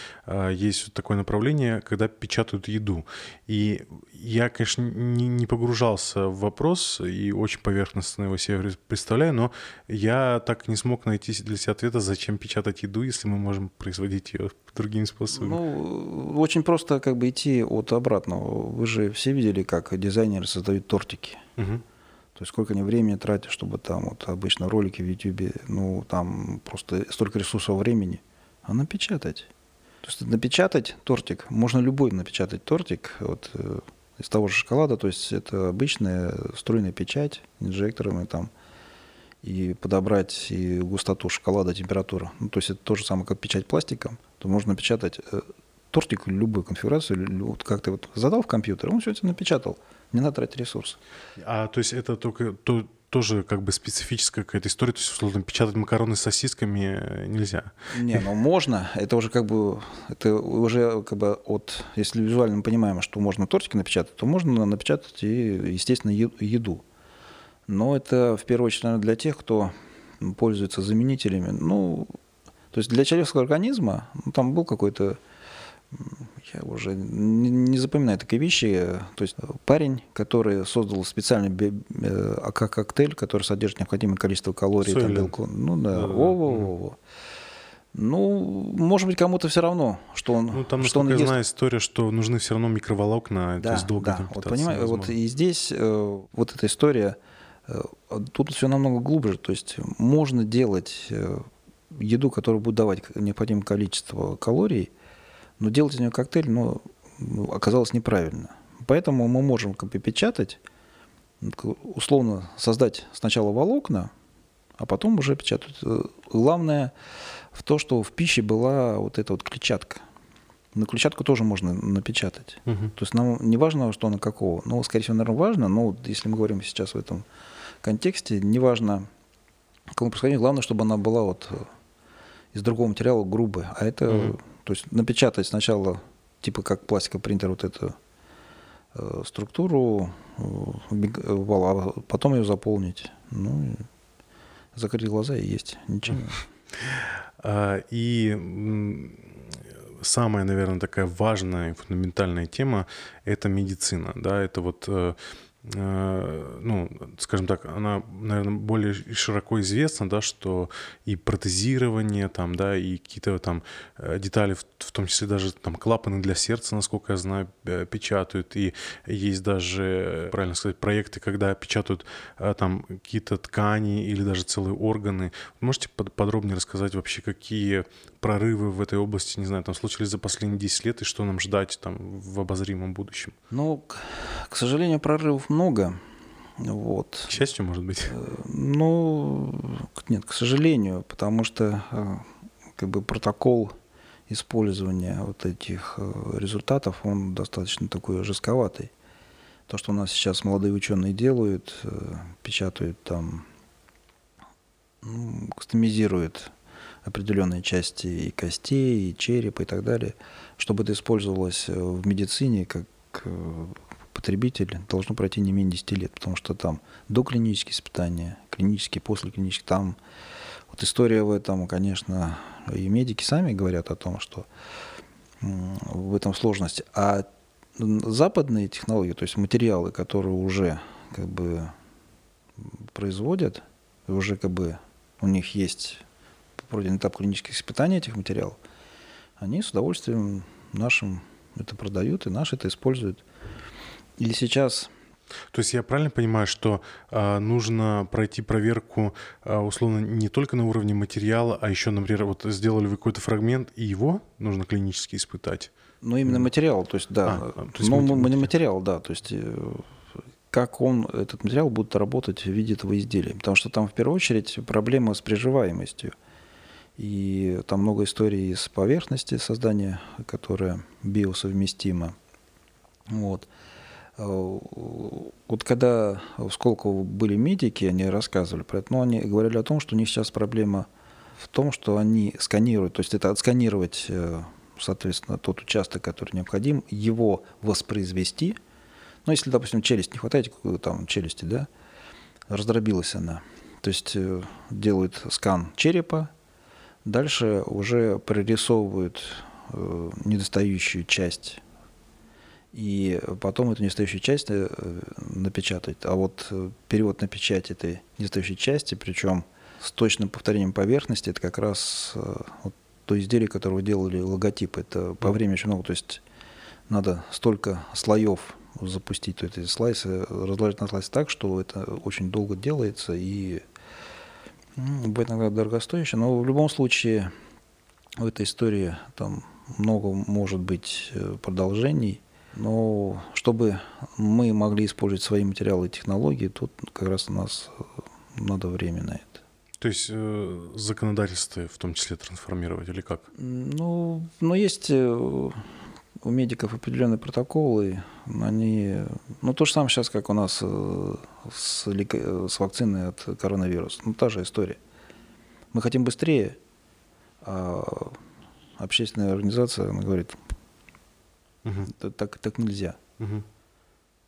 Speaker 2: есть такое направление, когда печатают еду. И я, конечно, не, не погружался в вопрос и очень поверхностно его себе представляю, но я так не смог найти для себя ответа, зачем печатать еду, если мы можем производить ее другими способами.
Speaker 1: Ну, очень просто как бы идти от обратного. Вы же все видели, как дизайнеры создают тортики. Угу. То есть сколько они времени тратят, чтобы там вот обычно ролики в YouTube, ну там просто столько ресурсов времени, а напечатать. То есть напечатать тортик, можно любой напечатать тортик, вот э, из того же шоколада, то есть это обычная струйная печать инжекторами там, и подобрать и густоту шоколада, температуру. Ну, то есть это то же самое, как печать пластиком, то можно напечатать э, тортик любую конфигурацию, вот как ты вот задал в компьютер, он все это напечатал. Не надо тратить ресурсы.
Speaker 2: А то есть это только то, тоже как бы специфическая какая-то история, то есть, условно, печатать макароны с сосисками э, нельзя.
Speaker 1: Не, ну можно, это уже как бы, это уже как бы от, если визуально мы понимаем, что можно тортики напечатать, то можно напечатать и, естественно, еду. Но это в первую очередь, наверное, для тех, кто пользуется заменителями. Ну, то есть для человеческого организма, ну, там был какой-то я уже не, не запоминаю такие вещи. То есть парень, который создал специальный э, АК-коктейль, который содержит необходимое количество калорий, там, белку. Ну да, во, во. Ну, может быть, кому-то все равно, что он.
Speaker 2: Ну, там,
Speaker 1: что
Speaker 2: он я ест. знаю, история, что нужны все равно микроволокна,
Speaker 1: да,
Speaker 2: то есть долго
Speaker 1: да. Вот понимаете, вот и здесь э, вот эта история, э, тут все намного глубже. То есть можно делать э, еду, которая будет давать необходимое количество калорий, но делать из нее коктейль, ну, оказалось неправильно. Поэтому мы можем как бы печатать, условно создать сначала волокна, а потом уже печатать. Э, главное в то, что в пище была вот эта вот клетчатка. На клетчатку тоже можно напечатать. Угу. То есть нам не важно, что она какого. Ну, скорее всего, наверное, важно, но если мы говорим сейчас в этом контексте, не важно, какого происхождения, главное, чтобы она была вот э, из другого материала грубая. А это угу. То есть напечатать сначала, типа как пластиковый принтер, вот эту э, структуру э, вала, а потом ее заполнить. Ну, закрыть глаза и есть. Ничего.
Speaker 2: А, и самая, наверное, такая важная и фундаментальная тема – это медицина. Да? Это вот э, Э, ну, скажем так, она, наверное, более широко известна, да, что и протезирование, там, да, и какие-то там э, детали, в том числе даже там клапаны для сердца, насколько я знаю, э, печатают, и есть даже, правильно сказать, проекты, когда печатают там какие-то ткани или даже целые органы. Можете подробнее рассказать вообще, какие прорывы в этой области, не знаю, там случились за последние 10 лет, и что нам ждать там в обозримом будущем?
Speaker 1: Ну, к сожалению, прорывов много. Вот.
Speaker 2: К счастью, может быть.
Speaker 1: Э, ну, нет, к сожалению, потому что э, как бы протокол использования вот этих э, результатов, он достаточно такой жестковатый. То, что у нас сейчас молодые ученые делают, печатают там, ну, кастомизируют определенные части и костей, и черепа и так далее, чтобы это использовалось в медицине как потребитель должно пройти не менее 10 лет, потому что там доклинические испытания, клинические, послеклинические, там вот история в этом, конечно, и медики сами говорят о том, что в этом сложность. А западные технологии, то есть материалы, которые уже как бы производят, уже как бы у них есть пройден этап клинических испытаний этих материалов, они с удовольствием нашим это продают, и наши это используют. Или сейчас
Speaker 2: то есть я правильно понимаю, что э, нужно пройти проверку э, условно не только на уровне материала, а еще, например, вот сделали вы какой-то фрагмент, и его нужно клинически испытать?
Speaker 1: Ну, именно материал, то есть, да. А, то есть ну, материал. материал, да, то есть э, как он, этот материал будет работать в виде этого изделия. Потому что там в первую очередь проблема с приживаемостью. И там много историй из поверхности создания, которая биосовместима. Вот. Э, вот когда в Сколково были медики, они рассказывали про это, но они говорили о том, что у них сейчас проблема в том, что они сканируют, то есть это отсканировать э, соответственно, тот участок, который необходим, его воспроизвести. Ну, если, допустим, челюсть не хватает, там челюсти, да, раздробилась она. То есть э, делают скан черепа, дальше уже прорисовывают э, недостающую часть и потом эту недостающую часть э, напечатать. А вот перевод на печать этой недостающей части, причем с точным повторением поверхности, это как раз вот то изделие, которое вы делали логотип. Это по времени очень много, то есть надо столько слоев запустить, то эти слайсы разложить на слайс так, что это очень долго делается и будет иногда дорогостоящее, но в любом случае в этой истории там много может быть э, продолжений, но чтобы мы могли использовать свои материалы и технологии, тут как раз у нас э, надо время на это.
Speaker 2: То есть э, законодательство в том числе трансформировать или как?
Speaker 1: Ну, ну есть у медиков определенные протоколы, они, ну то же самое сейчас, как у нас э, с, с вакциной от коронавируса, ну та же история. Мы хотим быстрее, а общественная организация она говорит, угу. так, так нельзя. Угу.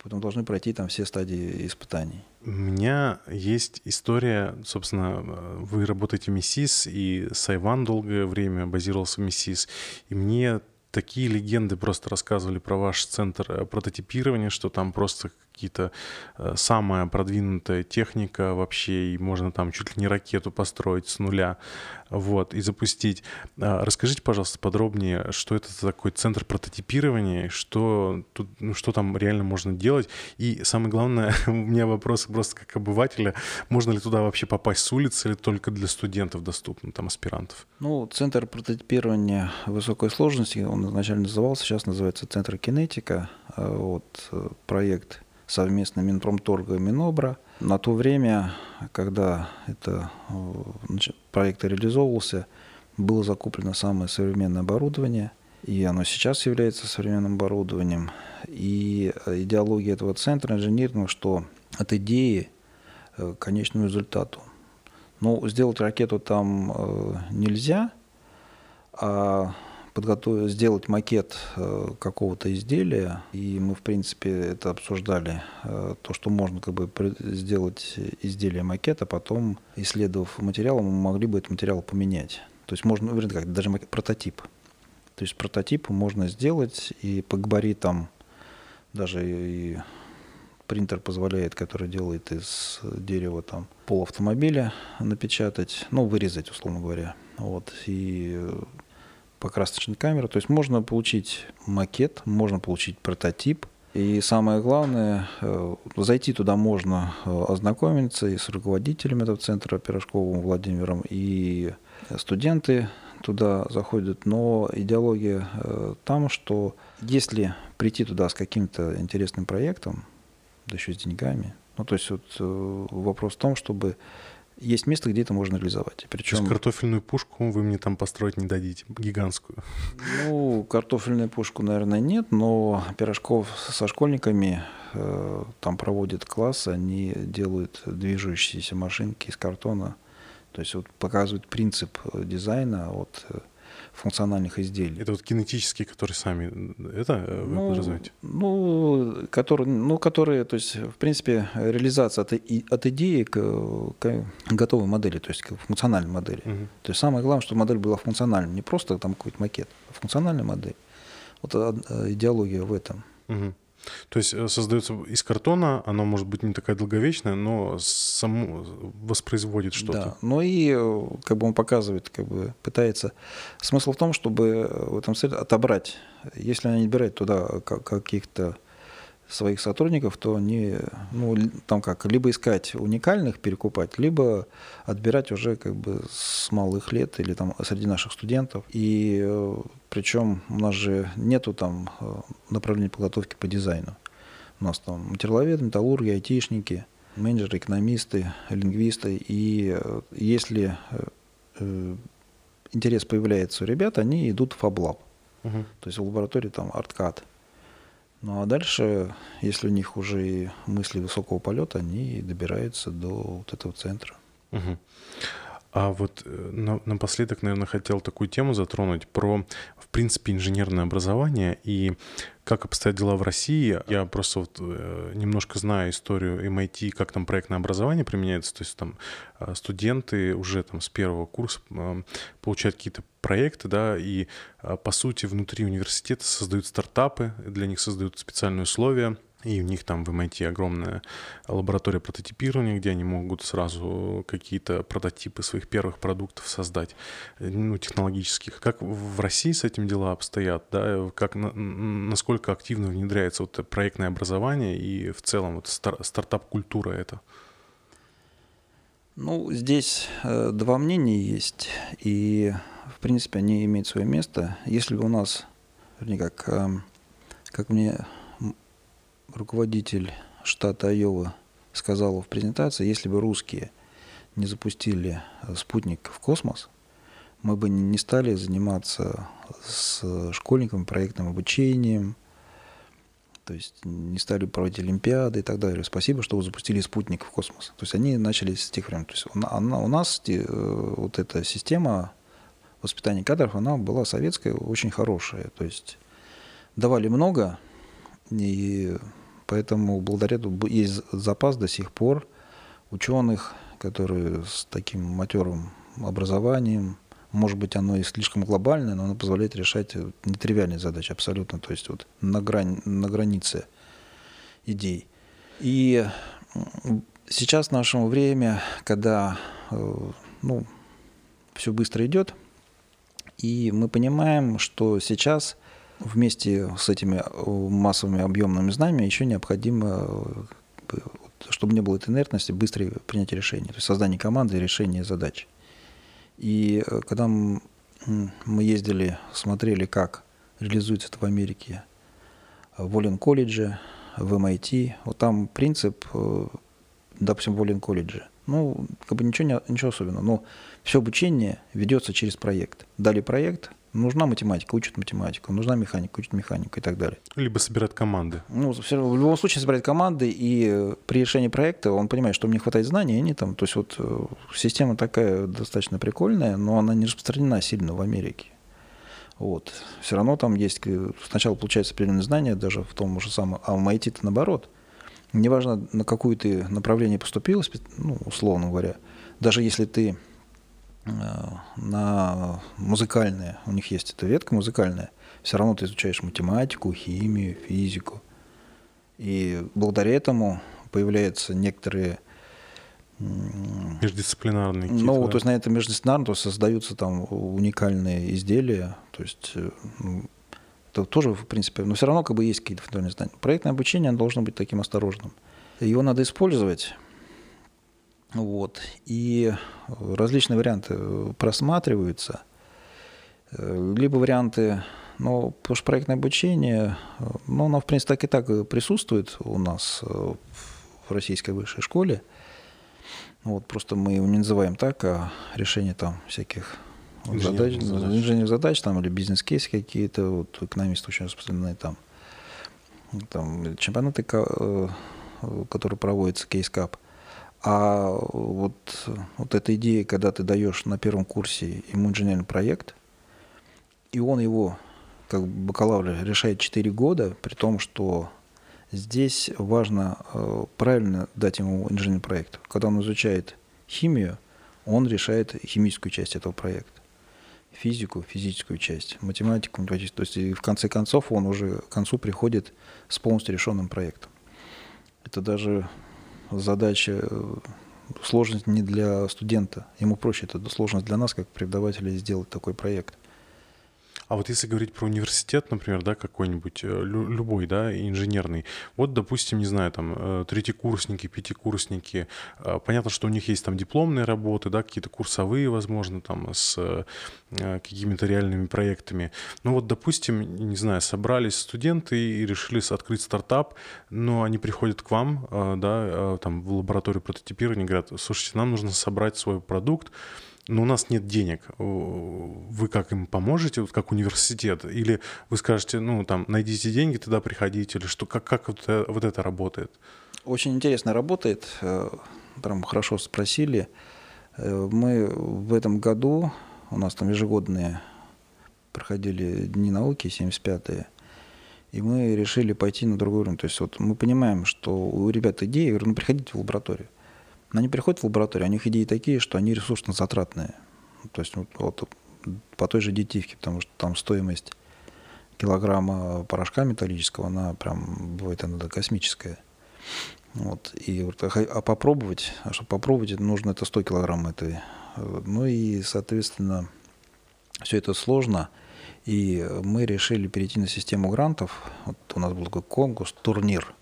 Speaker 1: Потом должны пройти там все стадии испытаний.
Speaker 2: У меня есть история, собственно, вы работаете в МИСИС, и Сайван долгое время базировался в МИСИС, и мне такие легенды просто рассказывали про ваш центр э, прототипирования, что там просто какие-то э, самая продвинутая техника вообще, и можно там чуть ли не ракету построить с нуля, вот, и запустить. А, расскажите, пожалуйста, подробнее, что это за такой центр прототипирования, что, тут, ну, что там реально можно делать, и самое главное, у меня вопрос просто как обывателя, можно ли туда вообще попасть с улицы или только для студентов доступно, там, аспирантов?
Speaker 1: Ну, центр прототипирования высокой сложности, он изначально назывался, сейчас называется Центр кинетика, а вот, э, проект совместно Минпромторга и Минобра. На то время, когда это значит, проект реализовывался, было закуплено самое современное оборудование, и оно сейчас является современным оборудованием. И идеология этого центра инженерного, что от идеи к конечному результату. Ну, сделать ракету там э, нельзя, а подготовить, сделать макет э, какого-то изделия, и мы, в принципе, это обсуждали, э, то, что можно как бы сделать изделие макета, потом, исследовав материал, мы могли бы этот материал поменять. То есть можно, вернее, как, даже макет, прототип. То есть прототип можно сделать, и по габаритам даже и принтер позволяет, который делает из дерева там пол автомобиля напечатать, ну, вырезать, условно говоря. Вот, и по красочной камере. То есть можно получить макет, можно получить прототип. И самое главное, э, зайти туда можно э, ознакомиться и с руководителем этого центра Пирожковым Владимиром, и студенты туда заходят. Но идеология э, там, что если прийти туда с каким-то интересным проектом, да еще с деньгами, ну то есть вот вопрос в том, чтобы есть место, где это можно реализовать.
Speaker 2: Причем... То есть картофельную пушку вы мне там построить не дадите, гигантскую?
Speaker 1: Ну, картофельную пушку, наверное, нет, но пирожков со школьниками э, там проводят класс, они делают движущиеся машинки из картона. То есть вот показывают принцип дизайна от э, функциональных изделий.
Speaker 2: Это вот кинетические, которые сами, это э, вы ну, подразумеваете?
Speaker 1: Ну, которые, ну, которые, то есть, в принципе, реализация от, от идеи к, к готовой модели, то есть к функциональной модели. Угу. То есть самое главное, чтобы модель была функциональной, не просто там какой-то макет, а функциональная модель. Вот идеология в этом.
Speaker 2: Угу. То есть э, создается из картона, оно может быть не такая долговечная, но само воспроизводит что-то. Да,
Speaker 1: ну и э, как бы он показывает, как бы пытается. Смысл в том, чтобы в этом цель отобрать, если они отбирают туда каких-то своих сотрудников, то они, ну, там как, либо искать уникальных, перекупать, либо отбирать уже как бы с малых лет или там среди наших студентов. И э, причем у нас же нету там э, направления подготовки по дизайну. У нас там материаловеды, металлурги, айтишники, менеджеры, экономисты, лингвисты. И э, если интерес появляется у ребят, они идут в фаблаб. Угу. То есть в лаборатории там арткад. Ну а дальше, если у них уже и мысли высокого полета, они добираются до вот этого центра.
Speaker 2: Угу. А вот э, напоследок, наверное, хотел такую тему затронуть про, в принципе, инженерное образование и как обстоят дела в России. Я просто вот э, немножко знаю историю MIT, как там проектное образование применяется. То есть там э, студенты уже там с первого курса получают какие-то проекты, да, и по сути внутри университета создают стартапы, для них создают специальные условия — и у них там в MIT огромная лаборатория прототипирования, где они могут сразу какие-то прототипы своих первых продуктов создать, ну, технологических. Как в России с этим дела обстоят, да? Как, насколько активно внедряется вот проектное образование и в целом вот стар, стартап-культура это?
Speaker 1: Ну, здесь э, два мнения есть, и, в принципе, они имеют свое место. Если бы у нас, вернее, как, э, как мне руководитель штата Айова сказал в презентации, если бы русские не запустили спутник в космос, мы бы не стали заниматься с школьниками проектным обучением, то есть не стали проводить Олимпиады и так далее. Спасибо, что вы запустили спутник в космос. То есть они начали с тех времен. То есть у нас э, вот эта система воспитания кадров, она была советская, очень хорошая. То есть давали много, и Поэтому благодаря этому есть запас до сих пор ученых, которые с таким матерым образованием, может быть, оно и слишком глобальное, но оно позволяет решать нетривиальные задачи абсолютно, то есть вот на, грани, на границе идей. И сейчас в наше время, когда э, ну, все быстро идет, и мы понимаем, что сейчас вместе с этими э, массовыми объемными знаниями еще необходимо, э, чтобы не было этой инертности, быстрое принятие решений, то есть создание команды и решение задач. И э, когда мы ездили, смотрели, как реализуется это в Америке, в Оллен колледже, в MIT, вот там принцип, допустим, в Оллен колледже, ну, как бы ничего, не, ничего особенного, но все обучение ведется через проект. Дали проект – Нужна математика, учат математику, нужна механика, учат механику и так далее.
Speaker 2: Либо собирать команды.
Speaker 1: Ну, в любом случае собирать команды, и э, при решении проекта он понимает, что мне хватает знаний, они там, то есть вот э, система такая достаточно прикольная, но она не распространена сильно в Америке. Вот. Все равно там есть, э, сначала получается определенные знания, даже в том же самом, а в MIT-то наоборот. Неважно, на какое ты направление поступил, ну, условно говоря, даже если ты на музыкальные, у них есть эта ветка музыкальная, все равно ты изучаешь математику, химию, физику. И благодаря этому появляются некоторые
Speaker 2: Междисциплинарные
Speaker 1: Ну, да? то есть на это междисциплинарно, то есть создаются там уникальные изделия, то есть э, это тоже, в принципе, но все равно как бы есть какие-то фундаментальные знания. Проектное обучение должно быть таким осторожным. Его надо использовать, вот. И различные варианты просматриваются. Либо варианты, ну, потому что проектное обучение, ну, оно, в принципе, так и так присутствует у нас в российской высшей школе. Вот, просто мы его не называем так, а решение там всяких задач, задач. инженерных задач там, или бизнес-кейсы какие-то, вот экономисты очень распространены там, там чемпионаты, э, которые проводятся, кейс-кап. А вот, вот эта идея, когда ты даешь на первом курсе ему инженерный проект, и он его, как бакалавр, решает 4 года, при том, что здесь важно э, правильно дать ему инженерный проект. Когда он изучает химию, он решает химическую часть этого проекта. Физику, физическую часть, математику, математическую. То есть в конце концов он уже к концу приходит с полностью решенным проектом. Это даже задача, э, сложность не для студента. Ему проще, это сложность для нас, как преподавателей, сделать такой проект.
Speaker 2: А вот если говорить про университет, например, да, какой-нибудь, э, любой, да, инженерный, вот, допустим, не знаю, там, э, третьекурсники, пятикурсники, э, понятно, что у них есть там дипломные работы, да, какие-то курсовые, возможно, там, с какими-то реальными проектами. Ну вот, допустим, не знаю, собрались студенты и решили открыть стартап, но они приходят к вам, да, там, в лабораторию прототипирования, говорят, слушайте, нам нужно собрать свой продукт, но у нас нет денег, вы как им поможете, вот как университет? Или вы скажете, ну, там, найдите деньги, тогда приходите, или что, как, как вот, это, вот это работает?
Speaker 1: Очень интересно работает, э, прям хорошо спросили. Э, мы в этом году, у нас там ежегодные проходили Дни науки, 75-е, и мы решили пойти на другой уровень. То есть вот мы понимаем, что у ребят идеи, я говорю, ну приходите в лабораторию. Но они приходят в лабораторию, у них идеи такие, что они ресурсно затратные. То есть вот, вот по той же детивке, потому что там стоимость килограмма порошка металлического, она прям бывает иногда космическая. Вот. И а, а попробовать, а чтобы попробовать, нужно это 100 килограмм этой. Ну и, соответственно, все это сложно. И мы решили перейти на систему грантов. Вот у нас был такой конкурс, турнир.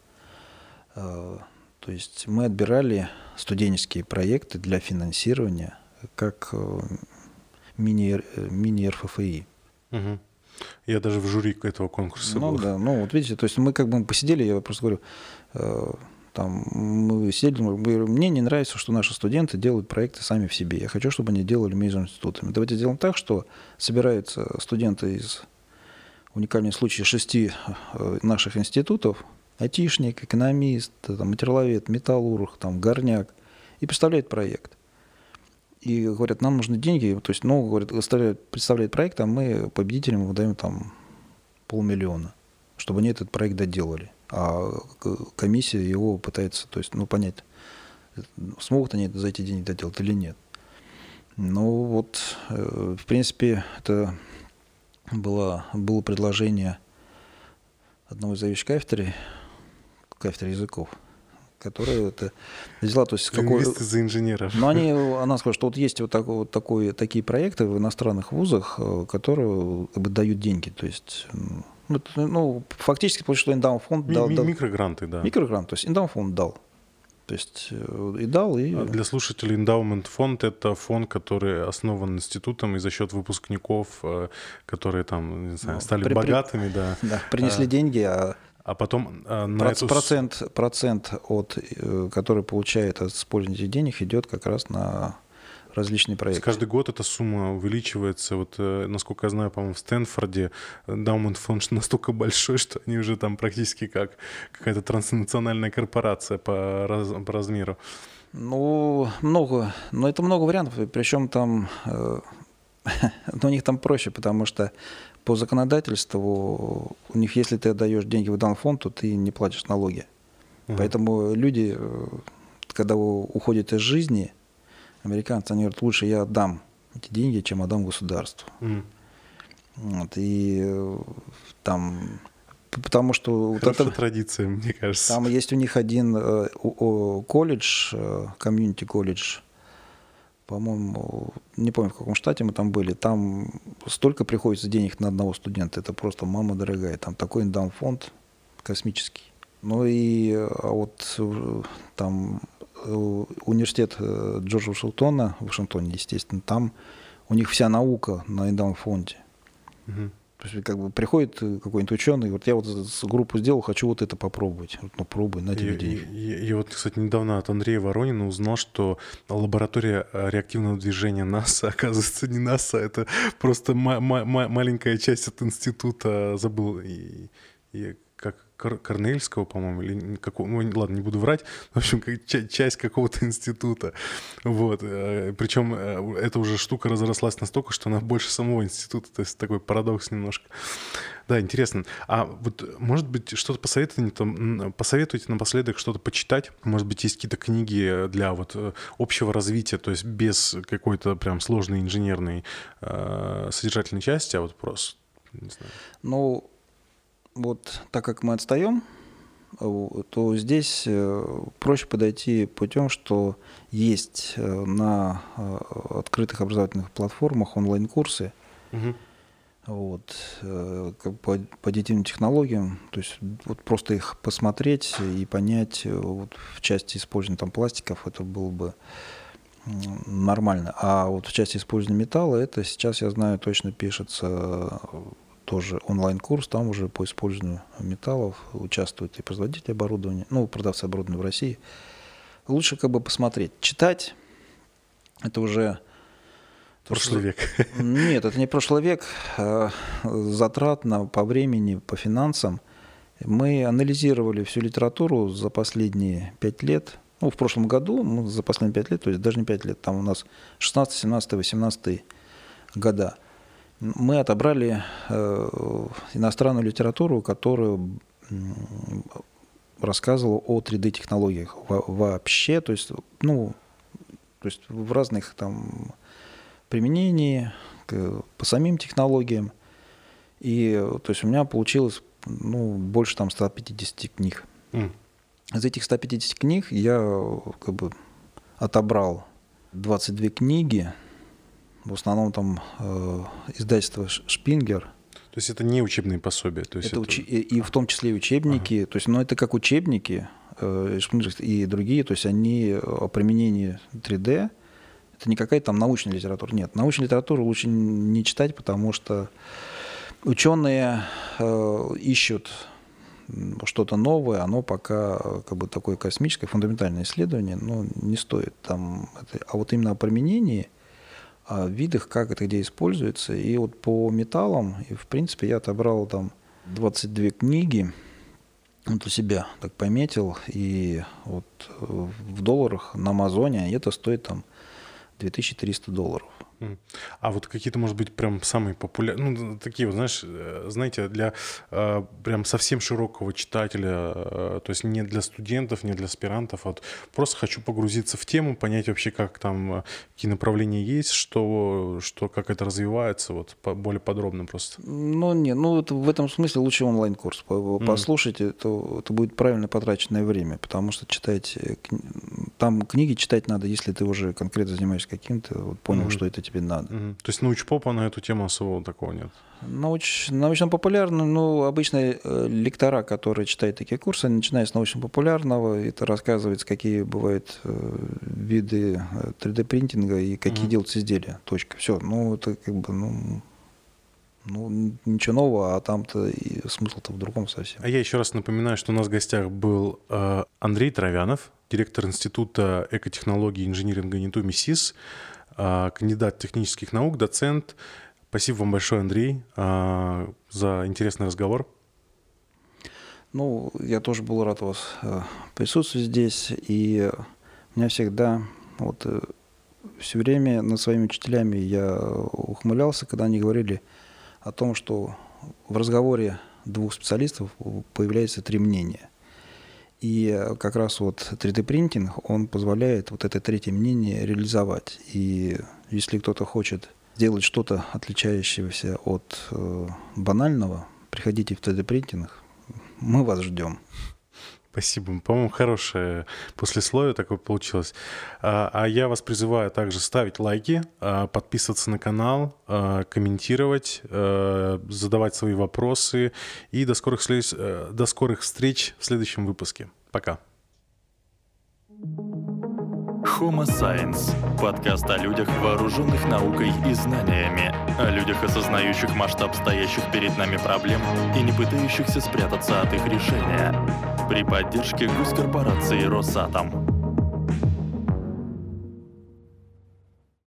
Speaker 1: То есть мы отбирали студенческие проекты для финансирования как э, мини, э, мини.
Speaker 2: Угу. Я даже в жюри этого конкурса
Speaker 1: ну,
Speaker 2: был.
Speaker 1: Да, ну вот видите, то есть мы как бы посидели, я просто говорю, э, там мы сидели, мы говорим, мне не нравится, что наши студенты делают проекты сами в себе. Я хочу, чтобы они делали между институтами. Давайте сделаем так, что собираются студенты из уникального случая шести э, наших институтов, айтишник, экономист, там, материаловед, металлург, там, горняк, и представляет проект и говорят, нам нужны деньги, то есть, ну, говорят, представляет проект, а мы победителям выдаем там полмиллиона, чтобы они этот проект доделали. А комиссия его пытается, то есть, ну, понять, смогут они за эти деньги доделать или нет. Ну, вот, э, в принципе, это было, было предложение одного из заведующих кафедры языков, которые это взяла, то есть
Speaker 2: какой... за инженеров.
Speaker 1: Но они, она сказала, что вот есть вот, такой, вот такой, такие проекты в иностранных вузах, э, которые как бы, дают деньги, то есть ну, ну фактически получилось, что индаун-фонд
Speaker 2: дал, дал... Микрогранты, да.
Speaker 1: Микрогрант, то есть индаун-фонд дал. То есть э, и дал, и...
Speaker 2: А для слушателей эндаумент фонд — это фонд, который основан институтом и за счет выпускников, э, которые там, не знаю, ну, стали при, богатыми, да.
Speaker 1: Да, принесли а, деньги, а
Speaker 2: а потом
Speaker 1: э, на процент, эту... процент, процент от, э, который получает от использования денег, идет как раз на различные проекты.
Speaker 2: Каждый год эта сумма увеличивается. Вот, э, насколько я знаю, по-моему, в Стэнфорде Даумент фонд настолько большой, что они уже там практически как какая-то транснациональная корпорация по, раз, по размеру.
Speaker 1: Ну, много. Но это много вариантов. Причем там... Э, у них там проще, потому что по законодательству у них, если ты отдаешь деньги в данный фонд, то ты не платишь налоги. Угу. Поэтому люди, э, когда уходят из жизни, американцы, они говорят, лучше я отдам эти деньги, чем отдам государству. Угу. Вот, и э, там потому что
Speaker 2: Хорошая вот это, традиция, мне кажется.
Speaker 1: Там есть у них один э, колледж, комьюнити колледж, по-моему, не помню, в каком штате мы там были, там столько приходится денег на одного студента, это просто мама дорогая, там такой фонд космический. Ну и а вот э, там э, университет э, Джорджа Вашингтона, в Вашингтоне, естественно, там у них вся наука на эндаун-фонде. Угу. То есть как бы приходит э, какой-нибудь ученый, говорит, я вот группу сделал, хочу вот это попробовать. Вот, ну пробуй, на тебе денег.
Speaker 2: Я вот, кстати, недавно от Андрея Воронина узнал, что лаборатория э, реактивного движения НАСА, оказывается, не НАСА, это просто маленькая часть от института, забыл, и, и как Корнельского, по-моему, или какого, ну, ладно, не буду врать, в общем, как, часть какого-то института, вот, э, причем э, эта уже штука разрослась настолько, что она больше самого института, то есть такой парадокс немножко. Да, интересно. А вот, может быть, что-то посоветуете, там, посоветуйте напоследок что-то почитать? Может быть, есть какие-то книги для вот э, общего развития, то есть без какой-то прям сложной инженерной э, содержательной части, а вот просто, не знаю.
Speaker 1: Ну, вот так как мы отстаем, то здесь э, проще подойти путем, что есть э, на э, открытых образовательных платформах онлайн-курсы угу. вот, по, по аддитивным технологиям. То есть вот просто их посмотреть и понять вот, в части использования там, пластиков, это было бы нормально. А вот в части использования металла, это сейчас, я знаю, точно пишется тоже онлайн-курс, там уже по использованию металлов участвуют и производители оборудования, ну, продавцы оборудования в России. Лучше как бы посмотреть. Читать – это уже...
Speaker 2: Прошлый век.
Speaker 1: Нет, это не прошлый век. А затратно по времени, по финансам. Мы анализировали всю литературу за последние пять лет ну, в прошлом году, ну, за последние 5 лет, то есть даже не 5 лет, там у нас 16, 17, 18 года, мы отобрали э, иностранную литературу, которая рассказывала о 3D-технологиях вообще, то есть, ну, то есть в разных там применении, по самим технологиям. И то есть у меня получилось ну, больше там 150 книг. Mm. Из этих 150 книг я как бы отобрал 22 книги, в основном там э, издательство Шпингер.
Speaker 2: То есть это не учебные пособия? То есть
Speaker 1: это, это... Уч... И, и в том числе и учебники. Ага. То есть, ну, это как учебники э, и другие. То есть они о применении 3D. Это не какая-то там научная литература. Нет, научную литературу лучше не читать, потому что ученые э, ищут что-то новое, оно пока как бы такое космическое, фундаментальное исследование, но не стоит там. Это, а вот именно о применении, о видах, как это где используется. И вот по металлам, и в принципе я отобрал там 22 книги, вот у себя так пометил, и вот в долларах на Амазоне это стоит там 2300 долларов.
Speaker 2: А вот какие-то, может быть, прям самые популярные, ну, такие вот, знаешь, э, знаете, для э, прям совсем широкого читателя, э, то есть не для студентов, не для аспирантов, а вот просто хочу погрузиться в тему, понять вообще, как там, э, какие направления есть, что, что как это развивается, вот по, более подробно просто.
Speaker 1: Ну, не, ну, это, в этом смысле лучше онлайн-курс послушайте, mm. это, это будет правильно потраченное время, потому что читать, там книги читать надо, если ты уже конкретно занимаешься каким-то, вот понял, mm. что это тебе надо.
Speaker 2: Угу. То есть научпопа на эту тему особого такого нет?
Speaker 1: Науч, научно-популярно, ну, обычно э, лектора, которые читают такие курсы, они начинают с научно-популярного, это рассказывается, какие бывают э, виды 3D-принтинга э, и какие угу. делаются изделия. Точка. Все. Ну, это как бы, ну, ну, ничего нового, а там-то и смысл-то в другом совсем.
Speaker 2: А я еще раз напоминаю, что у нас в гостях был э, Андрей Травянов, директор Института экотехнологии и инжиниринга НИТУ МИСИС. А, кандидат технических наук, доцент. Спасибо вам большое, Андрей, а, за интересный разговор.
Speaker 1: Ну, я тоже был рад вас э, присутствовать здесь. И у меня всегда, вот э, все время над своими учителями я ухмылялся, когда они говорили о том, что в разговоре двух специалистов появляется три мнения. И как раз вот 3D-принтинг, он позволяет вот это третье мнение реализовать. И если кто-то хочет сделать что-то отличающееся от э, банального, приходите в 3D-принтинг, мы вас ждем.
Speaker 2: Спасибо. По-моему, хорошее послесловие такое получилось. А, а я вас призываю также ставить лайки, а, подписываться на канал, а, комментировать, задавать свои вопросы. И до скорых, э, до скорых встреч в следующем выпуске. Пока.
Speaker 3: Homo Science – подкаст о людях, вооруженных наукой и знаниями, о людях, осознающих масштаб стоящих перед нами проблем и не пытающихся спрятаться от их решения. При поддержке госкорпорации «Росатом».